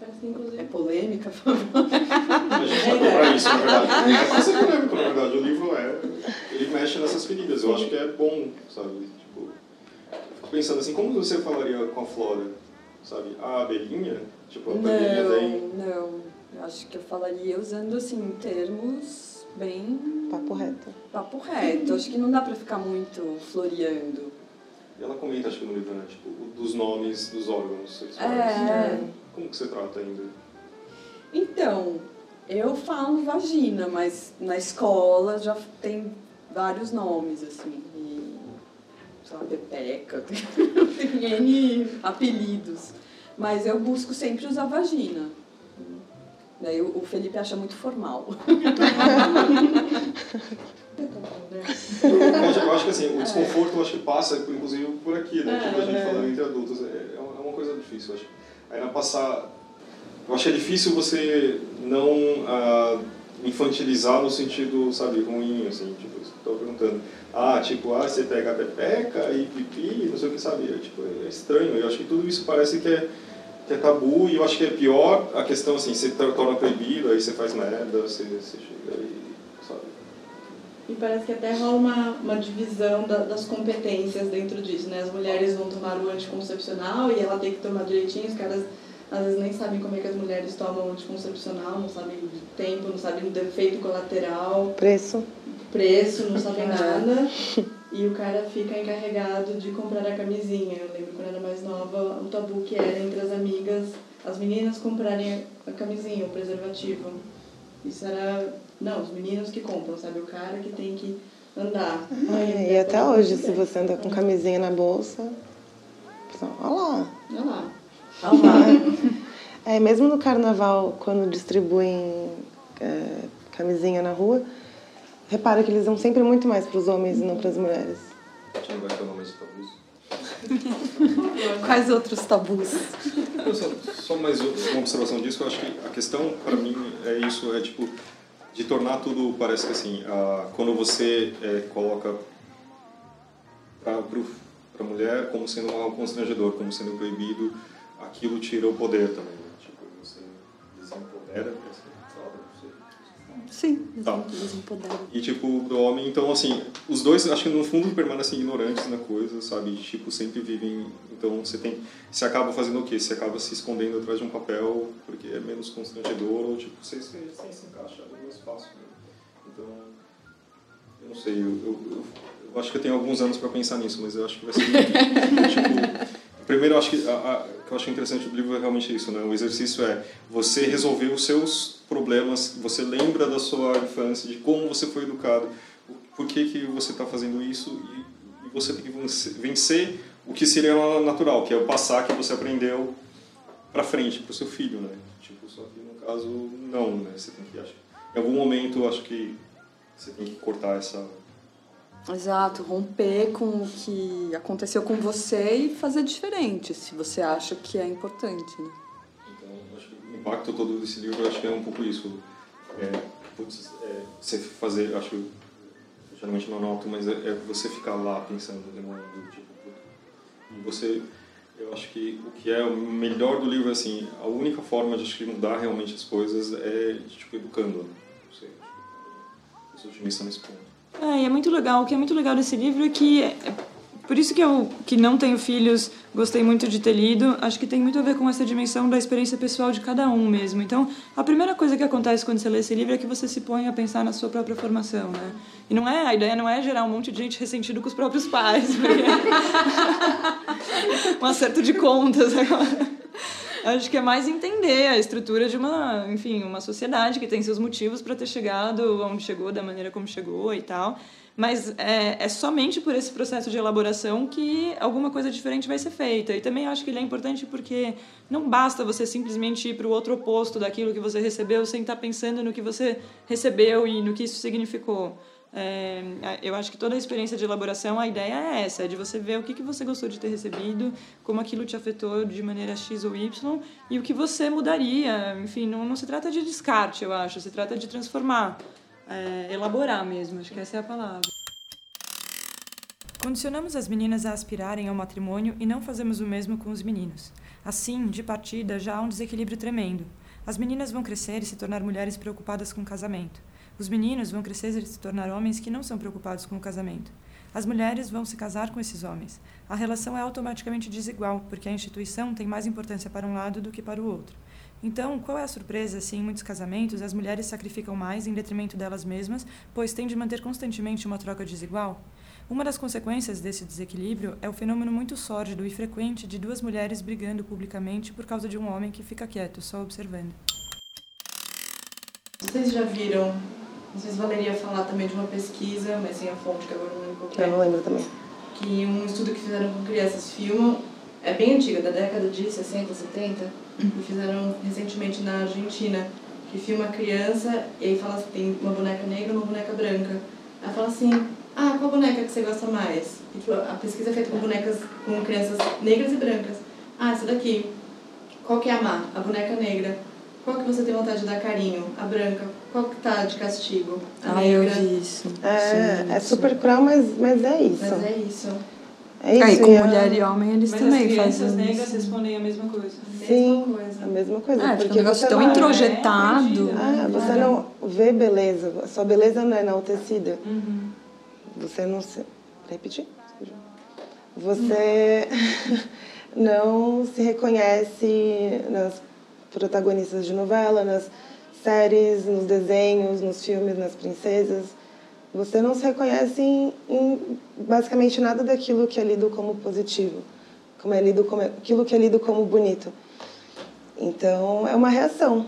C: É, é polêmica, por favor.
A: A gente já é. pra isso, na verdade. [laughs] Mas é polêmico, na verdade. O livro é. Ele mexe nessas feridas. Eu acho que é bom, sabe? Tipo, fico pensando assim, como você falaria com a Flora? Sabe? A abelhinha, tipo, a abelhinha
C: não, daí... Não, eu acho que eu falaria usando, assim, termos bem...
B: Papo reto.
C: Papo reto. acho que não dá pra ficar muito floreando.
A: E ela comenta, acho que no livro, né? Tipo, dos nomes dos órgãos sexuais.
C: É.
A: Como que você trata ainda?
C: Então, eu falo vagina, mas na escola já tem vários nomes, assim. Sei lá, Pepeca, [laughs] tem N apelidos. Mas eu busco sempre usar vagina. Daí o Felipe acha muito formal. [laughs]
A: eu acho que assim, o desconforto eu acho que passa, inclusive, por aqui, né? Tipo, a gente falando entre adultos. É, é uma coisa difícil, eu acho. Aí na passar. Eu acho que é difícil você não uh, infantilizar no sentido, sabe, ruim, assim, tipo, eu perguntando. Ah, tipo, ah, você pega a pepeca e pipi, não sei o que, sabe? É, tipo, é estranho. Eu acho que tudo isso parece que é que é tabu e eu acho que é pior a questão assim, você torna proibido, aí você faz merda, você, você chega aí, sabe?
F: E parece que até rola uma, uma divisão da, das competências dentro disso, né? As mulheres vão tomar o anticoncepcional e ela tem que tomar direitinho, os caras às vezes nem sabem como é que as mulheres tomam anticoncepcional, não sabem do tempo, não sabem do defeito colateral.
B: Preço.
F: Preço, não sabem nada. [laughs] E o cara fica encarregado de comprar a camisinha. Eu lembro quando era mais nova, o tabu que era entre as amigas, as meninas comprarem a camisinha, o preservativo. Isso era. Não, os meninos que compram, sabe? O cara que tem que andar.
B: e até hoje, se você anda com camisinha na bolsa. Olha lá.
F: Olha lá. [laughs]
B: É, mesmo no carnaval, quando distribuem é, camisinha na rua, repara que eles dão sempre muito mais para os homens e não para as mulheres.
A: Não vai ter nome de tabus? [laughs]
G: Quais outros tabus?
A: Só, só mais uma observação disso, eu acho que a questão para mim é isso, é tipo de tornar tudo, parece que assim, a, quando você é, coloca para a mulher como sendo algo constrangedor, como sendo proibido, aquilo tira o poder também. Né? Tipo, você desempodera,
G: Sim,
A: tá. E tipo, do homem, então assim, os dois acho que no fundo permanecem ignorantes na coisa, sabe? Tipo, sempre vivem. Então você tem. Você acaba fazendo o quê? Você acaba se escondendo atrás de um papel porque é menos constrangedor, ou tipo, você, você, você se encaixa no espaço. Né? Então, eu não sei, eu, eu, eu, eu, acho que eu tenho alguns anos para pensar nisso, mas eu acho que vai ser. [laughs] tipo, primeiro, eu acho que a, a, que eu acho interessante do livro é realmente isso, né? O exercício é você resolver os seus problemas, você lembra da sua infância, de como você foi educado, por que, que você está fazendo isso e, você tem que vencer o que seria natural, que é o passar que você aprendeu para frente, para o seu filho, né? Tipo, só que no caso, não, né? Você tem que, acho, em algum momento, acho que você tem que cortar essa...
G: Exato, romper com o que aconteceu com você e fazer diferente, se você acha que é importante, né?
A: impacto todo desse livro, acho que é um pouco isso. É, putz, é, você fazer, acho que geralmente não noto, mas é, é você ficar lá pensando, remoendo, tipo, e você, eu acho que o que é o melhor do livro, assim, a única forma de acho que mudar realmente as coisas é, tipo, educando, né? Não sei, acho que eu sou otimista nesse ponto.
D: É, e é muito legal, o que é muito legal desse livro é que é, por isso que eu, que não tenho filhos, gostei muito de ter lido. Acho que tem muito a ver com essa dimensão da experiência pessoal de cada um mesmo. Então, a primeira coisa que acontece quando você lê esse livro é que você se põe a pensar na sua própria formação, né? E não é, a ideia não é gerar um monte de gente ressentido com os próprios pais. [laughs] um acerto de contas agora. Acho que é mais entender a estrutura de uma, enfim, uma sociedade que tem seus motivos para ter chegado onde chegou, da maneira como chegou e tal. Mas é, é somente por esse processo de elaboração que alguma coisa diferente vai ser feita. E também acho que ele é importante porque não basta você simplesmente ir para o outro oposto daquilo que você recebeu sem estar tá pensando no que você recebeu e no que isso significou. É, eu acho que toda a experiência de elaboração, a ideia é essa, é de você ver o que, que você gostou de ter recebido, como aquilo te afetou de maneira X ou Y e o que você mudaria. Enfim, não, não se trata de descarte, eu acho, se trata de transformar é, elaborar mesmo, acho que essa é a palavra. Condicionamos as meninas a aspirarem ao matrimônio e não fazemos o mesmo com os meninos. Assim, de partida, já há um desequilíbrio tremendo. As meninas vão crescer e se tornar mulheres preocupadas com o casamento. Os meninos vão crescer e se tornar homens que não são preocupados com o casamento. As mulheres vão se casar com esses homens. A relação é automaticamente desigual, porque a instituição tem mais importância para um lado do que para o outro. Então, qual é a surpresa se em muitos casamentos as mulheres sacrificam mais em detrimento delas mesmas, pois têm de manter constantemente uma troca desigual? Uma das consequências desse desequilíbrio é o fenômeno muito sórdido e frequente de duas mulheres brigando publicamente por causa de um homem que fica quieto, só observando.
F: Vocês já viram, não sei se valeria falar também de uma pesquisa, mas sem a fonte, que agora não lembro qual
B: Eu não lembro também.
F: Que um estudo que fizeram com crianças filmam, é bem antiga, da década de 60, 70, e fizeram recentemente na Argentina, que filma a criança e aí fala assim, tem uma boneca negra e uma boneca branca. Ela fala assim, ah, qual boneca que você gosta mais? E, tipo, a pesquisa é feita com bonecas, com crianças negras e brancas. Ah, essa daqui. Qual que é a má? A boneca negra. Qual que você tem vontade de dar carinho? A branca. Qual que tá de castigo? A
E: Ah, eu vi isso.
B: É,
E: Sim,
B: é
E: isso.
B: super cruel, mas, mas é isso.
F: Mas é isso.
B: É isso.
E: Aí, com
B: e a-
E: mulher e homem, eles
D: Mas
E: também
D: as crianças
E: fazem
D: negras
E: isso.
D: respondem a mesma coisa.
B: Sim,
F: Mesma coisa.
B: a mesma coisa.
E: É, tipo,
B: porque
E: um negócio
B: você
E: tão
B: vai-
E: introjetado.
B: Ah, você não vê beleza. A sua beleza não é enaltecida.
D: Uhum.
B: Você não se. Repetir? Você [laughs] não se reconhece nas protagonistas de novela, nas séries, nos desenhos, nos filmes, nas princesas. Você não se reconhece em, em basicamente nada daquilo que é lido como positivo, como é lido como aquilo que é lido como bonito. Então é uma reação.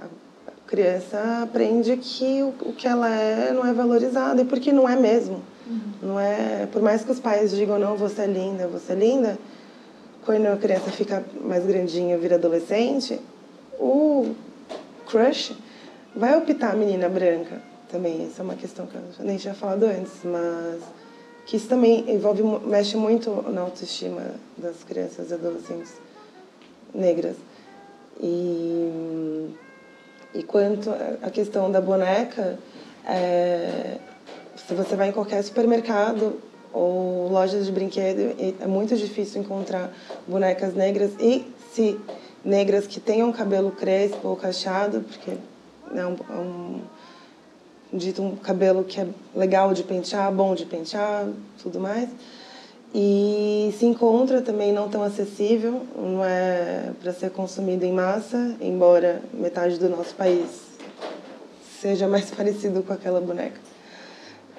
B: A criança aprende que o, o que ela é não é valorizado e porque não é mesmo. Não é, por mais que os pais digam não, você é linda, você é linda, quando a criança fica mais grandinha, vira adolescente, o crush vai optar a menina branca também. Essa é uma questão que eu nem tinha falado antes, mas que isso também envolve mexe muito na autoestima das crianças e adolescentes negras. E e quanto à questão da boneca, é, se você vai em qualquer supermercado ou lojas de brinquedo, é muito difícil encontrar bonecas negras e se negras que tenham cabelo crespo ou cacheado, porque é um, é um dito um cabelo que é legal de pentear, bom de pentear, tudo mais. E se encontra também não tão acessível, não é para ser consumido em massa, embora metade do nosso país seja mais [laughs] parecido com aquela boneca.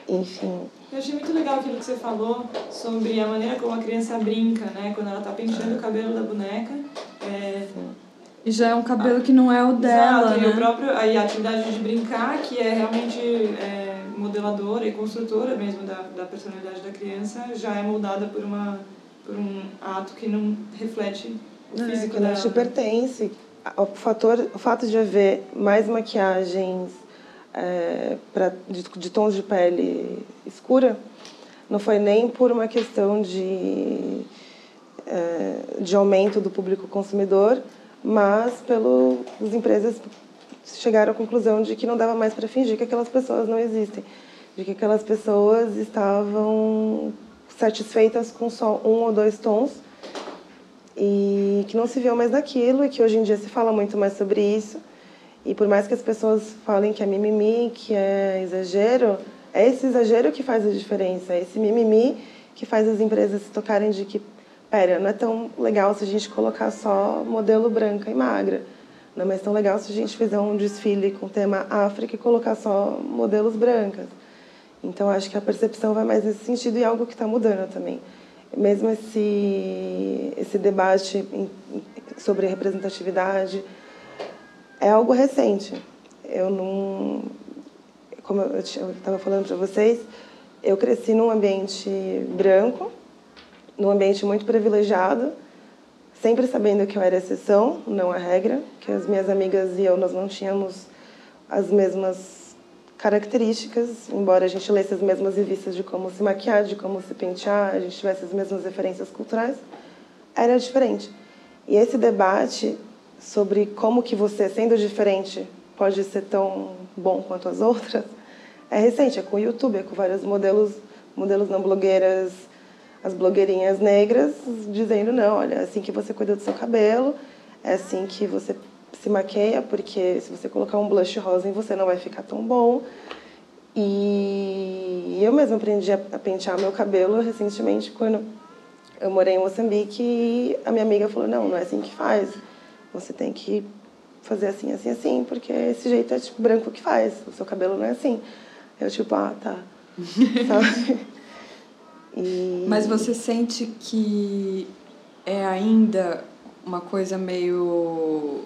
B: Enfim,
D: Eu achei muito legal aquilo que você falou sobre a maneira como a criança brinca, né? Quando ela tá penteando o cabelo da boneca. É,
E: E já é um cabelo que não é o dela,
D: Exato, e
E: né?
D: o próprio, aí a atividade de brincar, que é realmente é, modeladora e construtora mesmo da, da personalidade da criança, já é moldada por, uma, por um ato que não reflete o
B: É,
D: físico
B: que não
D: dela.
B: te pertence. O, fator, o fato de haver mais maquiagens é, pra, de, de tons de pele escura não foi nem por uma questão de, é, de aumento do público consumidor, mas pelo as empresas chegaram à conclusão de que não dava mais para fingir que aquelas pessoas não existem, de que aquelas pessoas estavam satisfeitas com só um ou dois tons e que não se viu mais naquilo e que hoje em dia se fala muito mais sobre isso. E por mais que as pessoas falem que é mimimi, que é exagero, é esse exagero que faz a diferença, é esse mimimi que faz as empresas se tocarem de que, pera, não é tão legal se a gente colocar só modelo branca e magra. Não é mais tão legal se a gente fizer um desfile com tema África e colocar só modelos brancas. Então acho que a percepção vai mais nesse sentido e é algo que está mudando também. Mesmo esse esse debate sobre representatividade é algo recente. Eu não como eu estava falando para vocês, eu cresci num ambiente branco, num ambiente muito privilegiado, sempre sabendo que eu era exceção, não a regra, que as minhas amigas e eu nós não tínhamos as mesmas características, embora a gente lesse as mesmas revistas de como se maquiar, de como se pentear, a gente tivesse as mesmas referências culturais, era diferente. E esse debate sobre como que você, sendo diferente, pode ser tão bom quanto as [laughs] outras, é recente, é com o YouTube, é com vários modelos, modelos não blogueiras, as blogueirinhas negras dizendo não, olha, é assim que você cuida do seu cabelo, é assim que você se maqueia, porque se você colocar um blush rosa em você não vai ficar tão bom. E eu mesma aprendi a pentear meu cabelo recentemente quando eu morei em Moçambique e a minha amiga falou, não, não é assim que faz. Você tem que fazer assim, assim, assim, porque esse jeito é tipo branco que faz, o seu cabelo não é assim. Eu tipo, ah, tá. Sabe? [laughs] E...
E: Mas você sente que é ainda uma coisa meio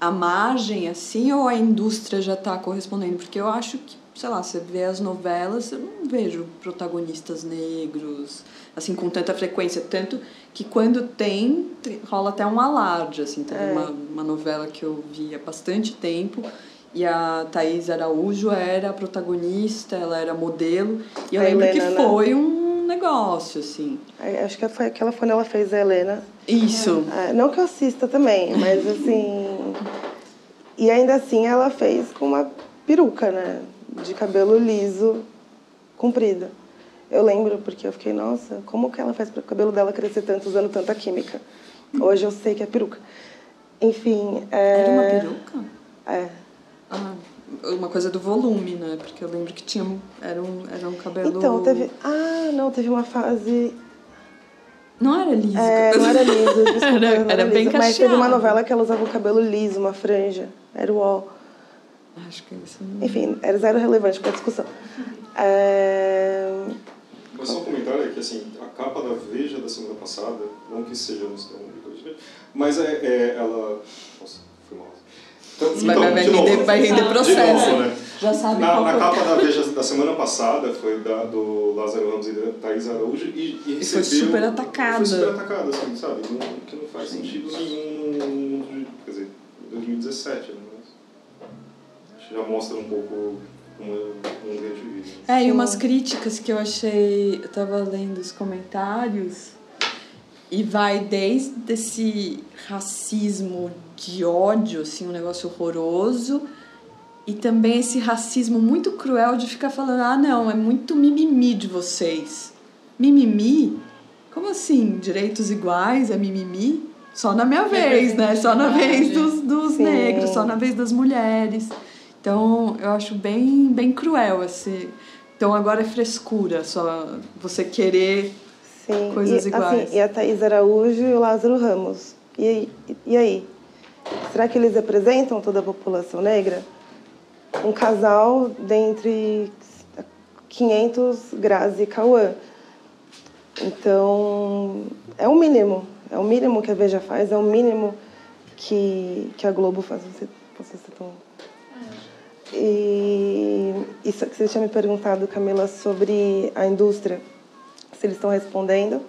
C: a margem, assim, ou a indústria já está correspondendo? Porque eu acho que, sei lá, você vê as novelas, eu não vejo protagonistas negros, assim, com tanta frequência. Tanto que quando tem, rola até um alarde, assim. Teve é. uma, uma novela que eu vi há bastante tempo, e a Thaís Araújo era a protagonista, ela era modelo, e eu a lembro Helena, que né? foi um negócio, assim.
B: Acho que foi aquela quando ela fez a Helena.
C: Isso.
B: É, não que eu assista também, mas assim. e ainda assim ela fez com uma peruca, né? De cabelo liso, comprido. Eu lembro porque eu fiquei, nossa, como que ela faz para o cabelo dela crescer tanto usando tanta química? Hoje eu sei que é peruca. Enfim.
C: É... Era uma peruca?
B: É.
C: Ah, uma coisa do volume, né? Porque eu lembro que tinha era um, era um cabelo.
B: Então, teve. Ah, não, teve uma fase.
C: Não era liso.
B: É, não era liso, desculpa, [laughs]
C: era, era, era bem cacheado.
B: Mas teve uma novela que ela usava o cabelo liso, uma franja. Era o ó.
C: Acho que é isso não...
B: Enfim, era zero relevante para a discussão. É...
A: Mas só um comentário é que assim, a capa da Veja da semana passada, não que seja um mas é, é ela. Nossa.
C: Então, vai, então, vai, render, vai render processo. Novo, né? Já sabe
A: na, na capa da [laughs] Veja da semana passada foi da, do Lázaro Ramos e da Thaís Araújo e, e recebeu...
C: foi super atacada.
A: Foi super atacada, assim, sabe? Não, que não faz sentido nenhum no mundo Quer dizer, em 2017, né? Acho que já mostra um pouco um grande
C: É, e umas críticas que eu achei... Eu tava lendo os comentários e vai desde esse racismo de ódio, assim, um negócio horroroso, e também esse racismo muito cruel de ficar falando: ah, não, é muito mimimi de vocês. Mimimi? Como assim? Direitos iguais é mimimi? Só na minha vez, né? Só na vez dos, dos negros, só na vez das mulheres. Então, eu acho bem, bem cruel esse. Então, agora é frescura, só você querer Sim. coisas
B: e,
C: iguais.
B: Assim, e a Thaís Araújo e o Lázaro Ramos. E, e aí? Será que eles representam toda a população negra? Um casal dentre 500 Grazi e Cauã. Então, é o mínimo. É o mínimo que a Veja faz, é o mínimo que, que a Globo faz. Você, você tão... E isso que você tinha me perguntado, Camila, sobre a indústria, se eles estão respondendo.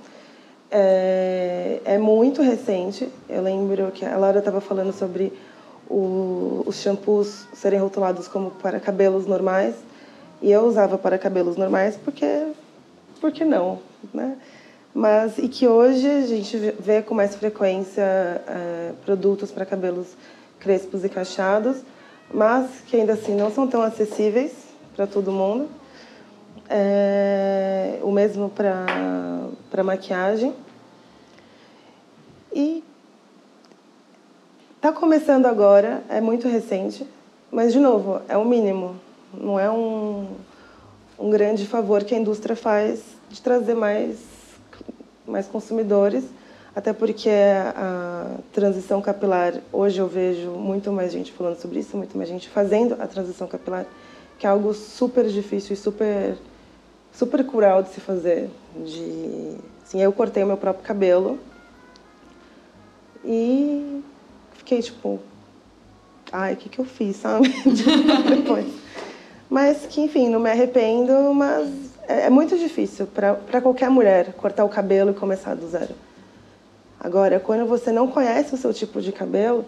B: É, é muito recente. Eu lembro que a Laura estava falando sobre o, os shampoos serem rotulados como para cabelos normais. E eu usava para cabelos normais porque, porque não, né? Mas, e que hoje a gente vê com mais frequência é, produtos para cabelos crespos e cacheados, mas que ainda assim não são tão acessíveis para todo mundo. É, o mesmo para maquiagem. E está começando agora, é muito recente, mas, de novo, é o mínimo. Não é um, um grande favor que a indústria faz de trazer mais, mais consumidores, até porque a transição capilar, hoje eu vejo muito mais gente falando sobre isso, muito mais gente fazendo a transição capilar, que é algo super difícil e super super cruel de se fazer. De, assim, eu cortei o meu próprio cabelo e fiquei tipo, ai, o que, que eu fiz, sabe? [laughs] Depois. Mas que, enfim, não me arrependo, mas é, é muito difícil para qualquer mulher cortar o cabelo e começar do zero. Agora, quando você não conhece o seu tipo de cabelo,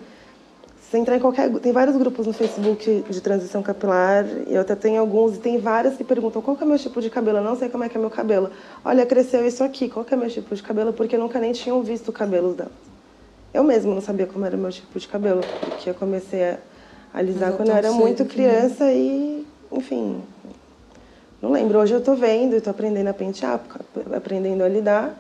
B: você entrar em qualquer. Tem vários grupos no Facebook de transição capilar, e eu até tenho alguns, e tem várias que perguntam qual que é o meu tipo de cabelo. Eu não sei como é que é meu cabelo. Olha, cresceu isso aqui, qual que é o meu tipo de cabelo? Porque nunca nem tinham visto cabelos delas. Eu mesma não sabia como era o meu tipo de cabelo, porque eu comecei a alisar quando eu era muito criança e, enfim. Não lembro. Hoje eu estou vendo, estou aprendendo a pentear, aprendendo a lidar,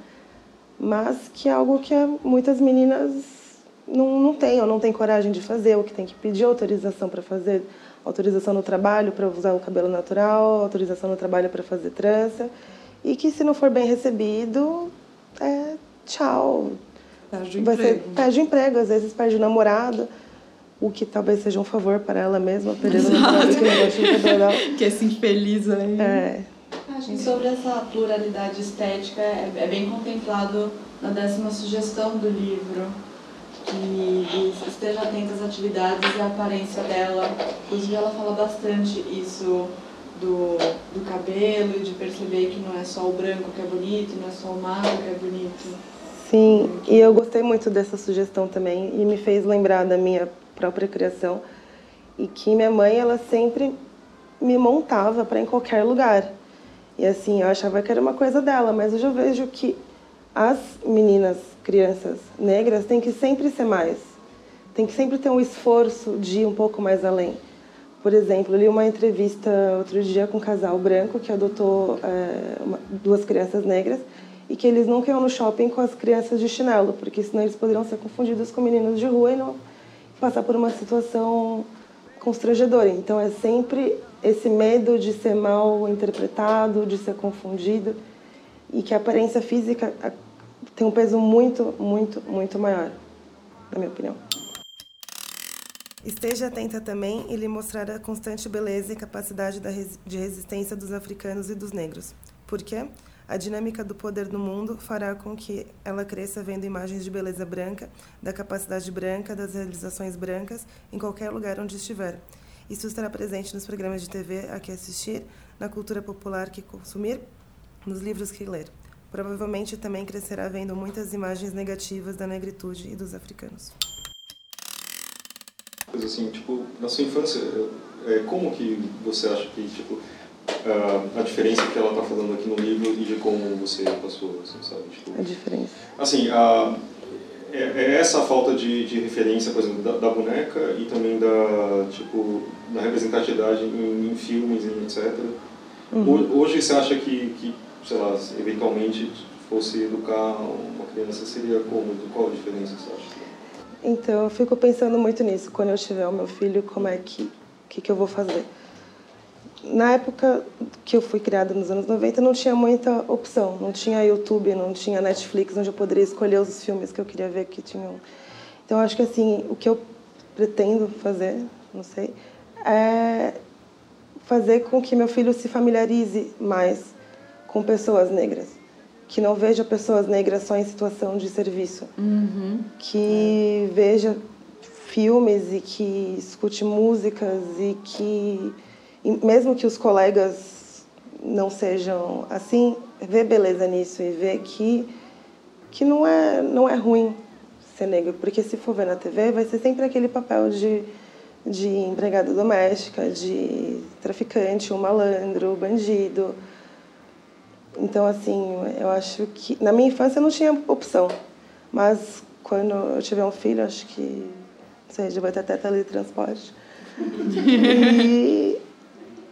B: mas que é algo que muitas meninas não, não tem ou não tem coragem de fazer, ou que tem que pedir autorização para fazer, autorização no trabalho para usar o cabelo natural, autorização no trabalho para fazer trança, e que se não for bem recebido, é tchau.
C: Perde o Vai emprego. Ser,
B: perde o emprego, às vezes perde o namorado, o que talvez seja um favor para ela mesma, perder o namorado que não gosta de cabelo [laughs]
C: Que esse infeliz aí.
B: É.
F: Sobre essa pluralidade estética, é, é bem contemplado na décima sugestão do livro que esteja atenta às atividades e à aparência dela. Inclusive, ela fala bastante isso do, do cabelo e de perceber que não é só o branco que é bonito, não é só o magro que é bonito.
B: Sim, e eu gostei muito dessa sugestão também e me fez lembrar da minha própria criação e que minha mãe ela sempre me montava para em qualquer lugar. E assim, eu achava que era uma coisa dela, mas hoje eu vejo que as meninas, crianças negras, têm que sempre ser mais. Tem que sempre ter um esforço de ir um pouco mais além. Por exemplo, li uma entrevista outro dia com um casal branco que adotou é, uma, duas crianças negras e que eles nunca iam no shopping com as crianças de chinelo, porque senão eles poderiam ser confundidos com meninos de rua e não passar por uma situação constrangedora. Então é sempre esse medo de ser mal interpretado, de ser confundido e que a aparência física tem um peso muito, muito, muito maior, na minha opinião. Esteja atenta também e lhe mostrar a constante beleza e capacidade de resistência dos africanos e dos negros. Por quê? A dinâmica do poder no mundo fará com que ela cresça vendo imagens de beleza branca, da capacidade branca, das realizações brancas, em qualquer lugar onde estiver. Isso estará presente nos programas de TV a que assistir, na cultura popular que consumir, nos livros que ler. Provavelmente também crescerá vendo muitas imagens negativas da negritude e dos africanos.
A: Coisa assim, tipo, na sua infância, é, como que você acha que, tipo, a, a diferença que ela está falando aqui no livro e de como você passou, assim, sabe? Tipo,
B: a diferença.
A: Assim, a, é, é essa falta de, de referência, por exemplo, da, da, boneca e também da, tipo, da representatividade em, em filmes e etc. Uhum. Hoje você acha que, que, sei lá, eventualmente fosse educar uma criança, seria como? Qual a diferença você acha?
B: Então, eu fico pensando muito nisso. Quando eu tiver o meu filho, como é que, que, que eu vou fazer? Na época que eu fui criada nos anos 90, não tinha muita opção. Não tinha YouTube, não tinha Netflix, onde eu poderia escolher os filmes que eu queria ver que tinham. Então, acho que assim, o que eu pretendo fazer, não sei, é fazer com que meu filho se familiarize mais com pessoas negras, que não veja pessoas negras só em situação de serviço,
C: uhum.
B: que veja filmes e que escute músicas e que mesmo que os colegas não sejam assim, vê beleza nisso e vê que que não é não é ruim ser negro, porque se for ver na TV vai ser sempre aquele papel de de empregada doméstica, de traficante, um malandro, bandido. Então, assim, eu acho que. Na minha infância não tinha opção, mas quando eu tiver um filho, acho que. Não sei, já vai ter até teletransporte. e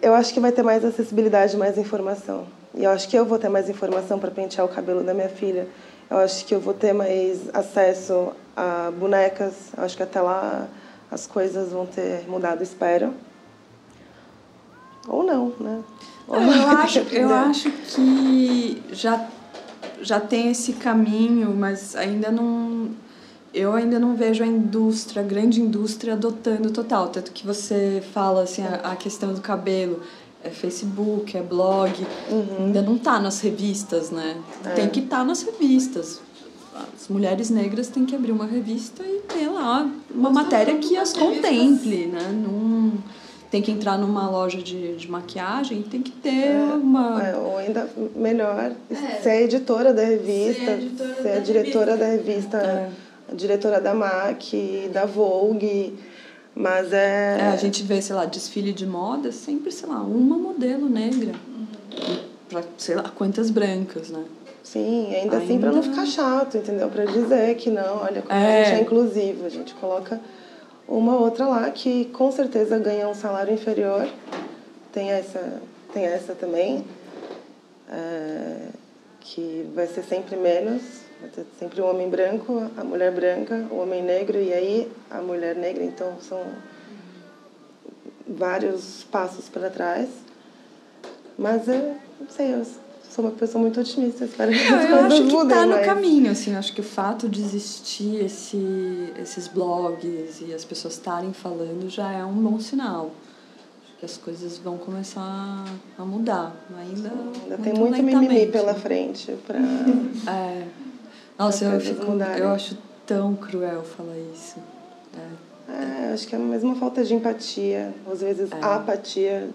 B: eu acho que vai ter mais acessibilidade, mais informação. E eu acho que eu vou ter mais informação para pentear o cabelo da minha filha. Eu acho que eu vou ter mais acesso a bonecas. Eu acho que até lá as coisas vão ter mudado, espero. Ou não, né?
C: Eu, acho, eu acho que já, já tem esse caminho, mas ainda não. Eu ainda não vejo a indústria, a grande indústria, adotando total. Tanto que você fala assim, a, a questão do cabelo é Facebook, é blog, uhum. ainda não está nas revistas, né? É. Tem que estar tá nas revistas as mulheres negras têm que abrir uma revista e ter lá uma matéria que as contemple, né? Num, tem que entrar numa loja de, de maquiagem tem que ter é, uma.
B: É, ou ainda melhor, é. ser editora da revista, ser, editora ser a diretora da revista, é. a diretora da MAC, da Vogue. Mas é...
C: é. A gente vê, sei lá, desfile de moda, sempre, sei lá, uma modelo negra. Uhum. Pra, sei lá, quantas brancas, né?
B: Sim, ainda, ainda... assim para não ficar chato, entendeu? Para dizer que não, olha como é. a gente é inclusivo, a gente coloca uma outra lá que com certeza ganha um salário inferior, tem essa, tem essa também, é, que vai ser sempre menos, vai ter sempre o homem branco, a mulher branca, o homem negro e aí a mulher negra, então são vários passos para trás. Mas é, não sei, eu sou uma pessoa muito otimista, espero que
C: as Eu acho que está no caminho, assim, acho que o fato de existir esse, esses blogs e as pessoas estarem falando já é um bom sinal. Acho que as coisas vão começar a mudar, ainda
B: Ainda tem muito mimimi pela frente para [laughs]
C: É. Nossa, eu, fico, eu acho tão cruel falar isso.
B: É. é acho que é a mesma falta de empatia, às vezes é. apatia,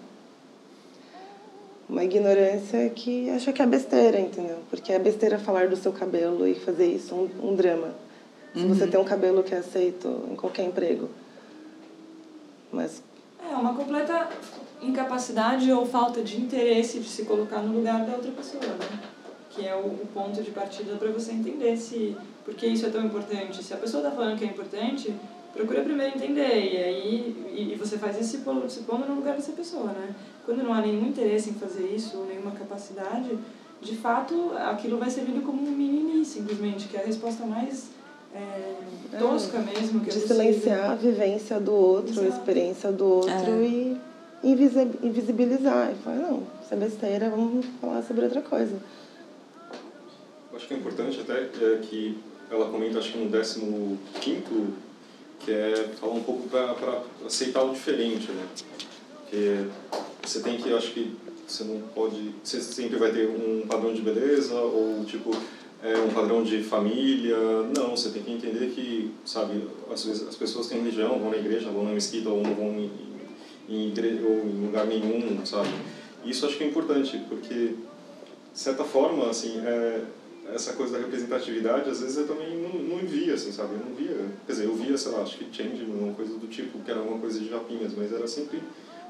B: uma ignorância que acha que é besteira, entendeu? Porque é besteira falar do seu cabelo e fazer isso um, um drama. Se uhum. você tem um cabelo que é aceito em qualquer emprego. Mas.
D: É uma completa incapacidade ou falta de interesse de se colocar no lugar da outra pessoa, né? Que é o, o ponto de partida para você entender se por que isso é tão importante. Se a pessoa está falando que é importante, procura primeiro entender e aí e, e você faz isso se pondo, se pondo no lugar dessa pessoa, né? Quando não há nenhum interesse em fazer isso ou nenhuma capacidade, de fato aquilo vai ser visto como um mimimi, simplesmente, que é a resposta mais é, tosca é, mesmo. Que
B: de silenciar a vivência do outro, Exato. a experiência do outro é. e invisibilizar. E falar, não, isso é besteira, vamos falar sobre outra coisa.
A: Eu acho que é importante até é, que ela comenta, acho que no 15 que é falar um pouco para aceitar o diferente, né? Porque você tem que, acho que você não pode, você sempre vai ter um padrão de beleza ou tipo é, um padrão de família. Não, você tem que entender que, sabe, às vezes as pessoas têm religião, vão na igreja, vão na mesquita ou não vão em, em, igreja, ou em lugar nenhum, sabe? Isso acho que é importante, porque, de certa forma, assim, é, essa coisa da representatividade, às vezes eu também não, não via, assim, sabe? Eu não via, quer dizer, eu via, sei lá, acho que Changeman, uma coisa do tipo, que era uma coisa de japinhas, mas era sempre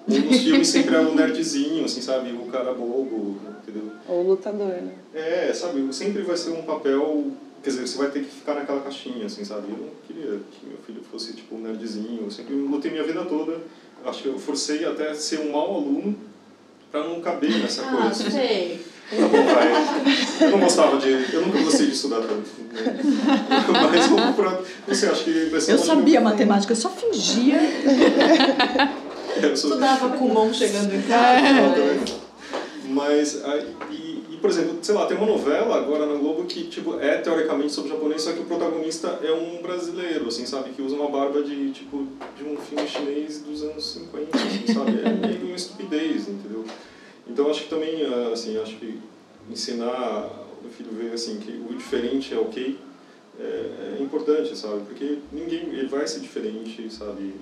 A: nos filmes sempre era um nerdzinho, assim, sabe? O cara bobo, entendeu?
B: Ou o lutador, né?
A: É, sabe? Sempre vai ser um papel... Quer dizer, você vai ter que ficar naquela caixinha, assim, sabe? Eu não queria que meu filho fosse, tipo, um nerdzinho. Eu sempre lutei minha vida toda. Acho que eu forcei até ser um mau aluno pra não caber nessa
F: ah,
A: coisa. Assim.
F: sei.
A: Tá bom, vai. Eu não gostava de... Eu nunca gostei de estudar tanto. Né? Mas, pra... Não sei, acho que...
C: Eu sabia matemática, eu só fingia... [laughs]
F: Eu sou... Estudava com [laughs] mão chegando em casa.
A: É. Mas, e, e, por exemplo, sei lá, tem uma novela agora na Globo que tipo, é teoricamente sobre japonês, só que o protagonista é um brasileiro, assim, sabe? Que usa uma barba de, tipo, de um filme chinês dos anos 50, assim, sabe? É meio uma estupidez, entendeu? Então acho que também, assim, acho que ensinar o filho ver, assim, que o diferente é ok, é, é importante, sabe? Porque ninguém, ele vai ser diferente, sabe?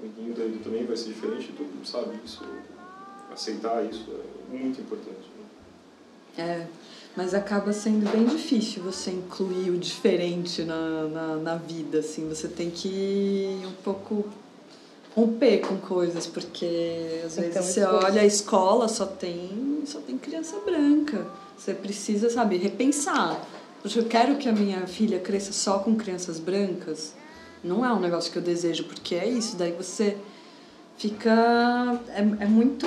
A: O amiguinho dele também vai ser diferente, todo mundo sabe isso. Aceitar isso é muito importante.
C: Né? É, mas acaba sendo bem difícil você incluir o diferente na, na, na vida, assim. Você tem que um pouco romper com coisas, porque às vezes você olha a escola, só tem, só tem criança branca. Você precisa, sabe, repensar. Porque eu quero que a minha filha cresça só com crianças brancas não é um negócio que eu desejo, porque é isso, daí você fica. É, é muito.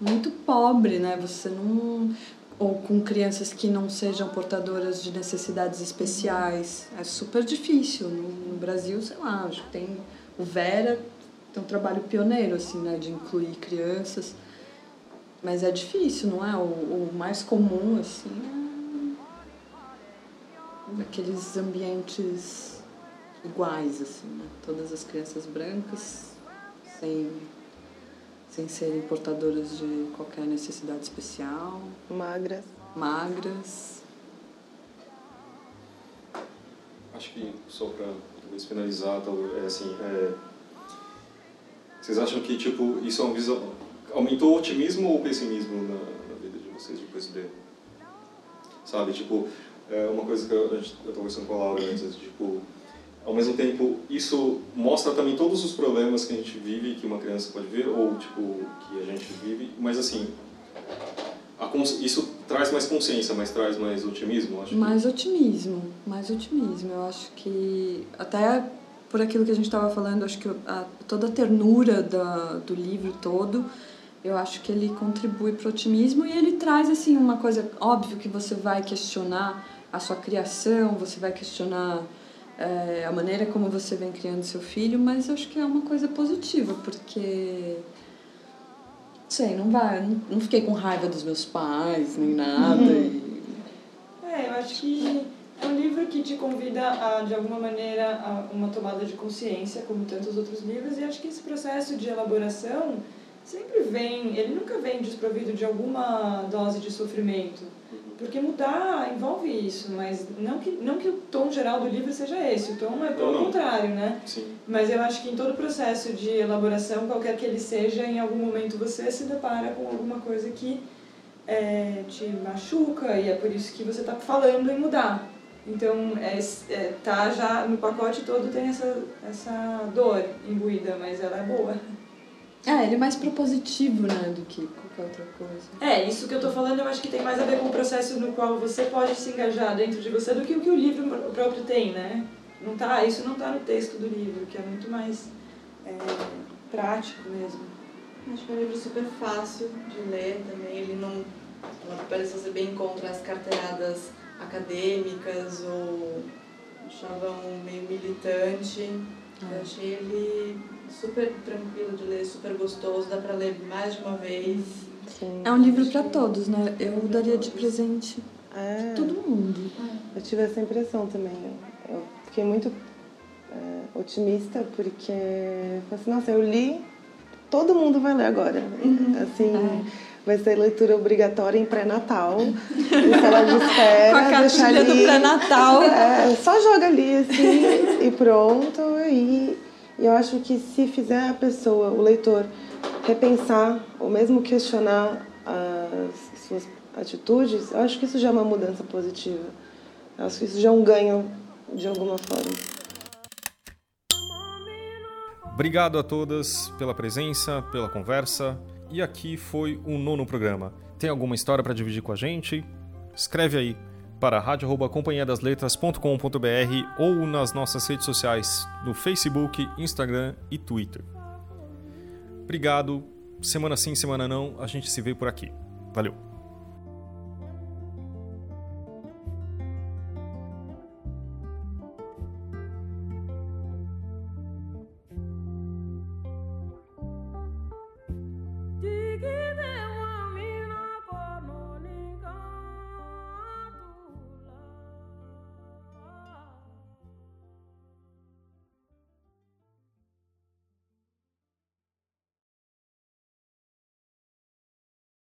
C: muito pobre, né? Você não. Ou com crianças que não sejam portadoras de necessidades especiais. É super difícil. No, no Brasil, sei lá, acho que tem. O Vera tem um trabalho pioneiro, assim, né? De incluir crianças. Mas é difícil, não é? O, o mais comum, assim, é daqueles ambientes iguais, assim, né? Todas as crianças brancas, sem, sem serem portadoras de qualquer necessidade especial.
B: Magras.
C: Magras.
A: Acho que, só para talvez finalizar, é assim, é... vocês acham que, tipo, isso é uma visão... Aumentou o otimismo ou o pessimismo na, na vida de vocês depois de? Sabe, tipo, é uma coisa que eu, eu conversando com a Laura antes, tipo, ao mesmo tempo, isso mostra também todos os problemas que a gente vive, que uma criança pode ver, ou, tipo, que a gente vive, mas, assim, isso traz mais consciência, mas traz mais otimismo, acho.
C: Mais
A: que...
C: otimismo, mais otimismo. Eu acho que, até por aquilo que a gente estava falando, acho que a, toda a ternura da, do livro todo eu acho que ele contribui para o otimismo e ele traz assim uma coisa óbvio que você vai questionar a sua criação, você vai questionar é, a maneira como você vem criando seu filho, mas acho que é uma coisa positiva, porque. Sei, não vai. Não, não fiquei com raiva dos meus pais, nem nada. Uhum. E...
D: É, eu acho que é um livro que te convida a, de alguma maneira, a uma tomada de consciência, como tantos outros livros, e acho que esse processo de elaboração sempre vem, ele nunca vem desprovido de alguma dose de sofrimento. Porque mudar envolve isso, mas não que, não que o tom geral do livro seja esse, o tom é pelo
A: Não, não.
D: contrário, né?
A: Sim.
D: Mas eu acho que em todo o processo de elaboração, qualquer que ele seja, em algum momento você se depara com alguma coisa que é, te machuca e é por isso que você está falando em mudar. Então, é, é, tá já no pacote todo tem essa, essa dor imbuída, mas ela é boa.
H: Ah, ele é mais propositivo, né, do que qualquer outra coisa.
D: É, isso que eu tô falando eu acho que tem mais a ver com o processo no qual você pode se engajar dentro de você do que o que o livro próprio tem, né? Não tá, isso não tá no texto do livro, que é muito mais é, prático mesmo.
F: Acho que é um livro super fácil de ler também. Ele não. Ela parece ser bem contra as carteiradas acadêmicas ou achavam meio militante. Eu achei ele super tranquilo de ler, super gostoso, dá pra ler mais de uma vez.
B: Sim.
H: É um livro pra todos, né? Eu daria de presente
B: É,
H: todo mundo.
B: eu tive essa impressão também. Eu fiquei muito é, otimista porque eu falei assim, nossa, eu li, todo mundo vai ler agora. Assim, vai ser leitura obrigatória em pré-natal, em sala de espera,
H: Com a
B: deixar
H: cartilha do
B: ali.
H: pré-natal.
B: É, só joga ali assim e pronto. E, e eu acho que se fizer a pessoa, o leitor, repensar ou mesmo questionar as suas atitudes, eu acho que isso já é uma mudança positiva. Eu acho que isso já é um ganho de alguma forma.
A: Obrigado a todas pela presença, pela conversa. E aqui foi o nono programa. Tem alguma história para dividir com a gente? Escreve aí para rádio@companhiadasletras.com.br ou nas nossas redes sociais no Facebook, Instagram e Twitter. Obrigado. Semana sim, semana não, a gente se vê por aqui. Valeu.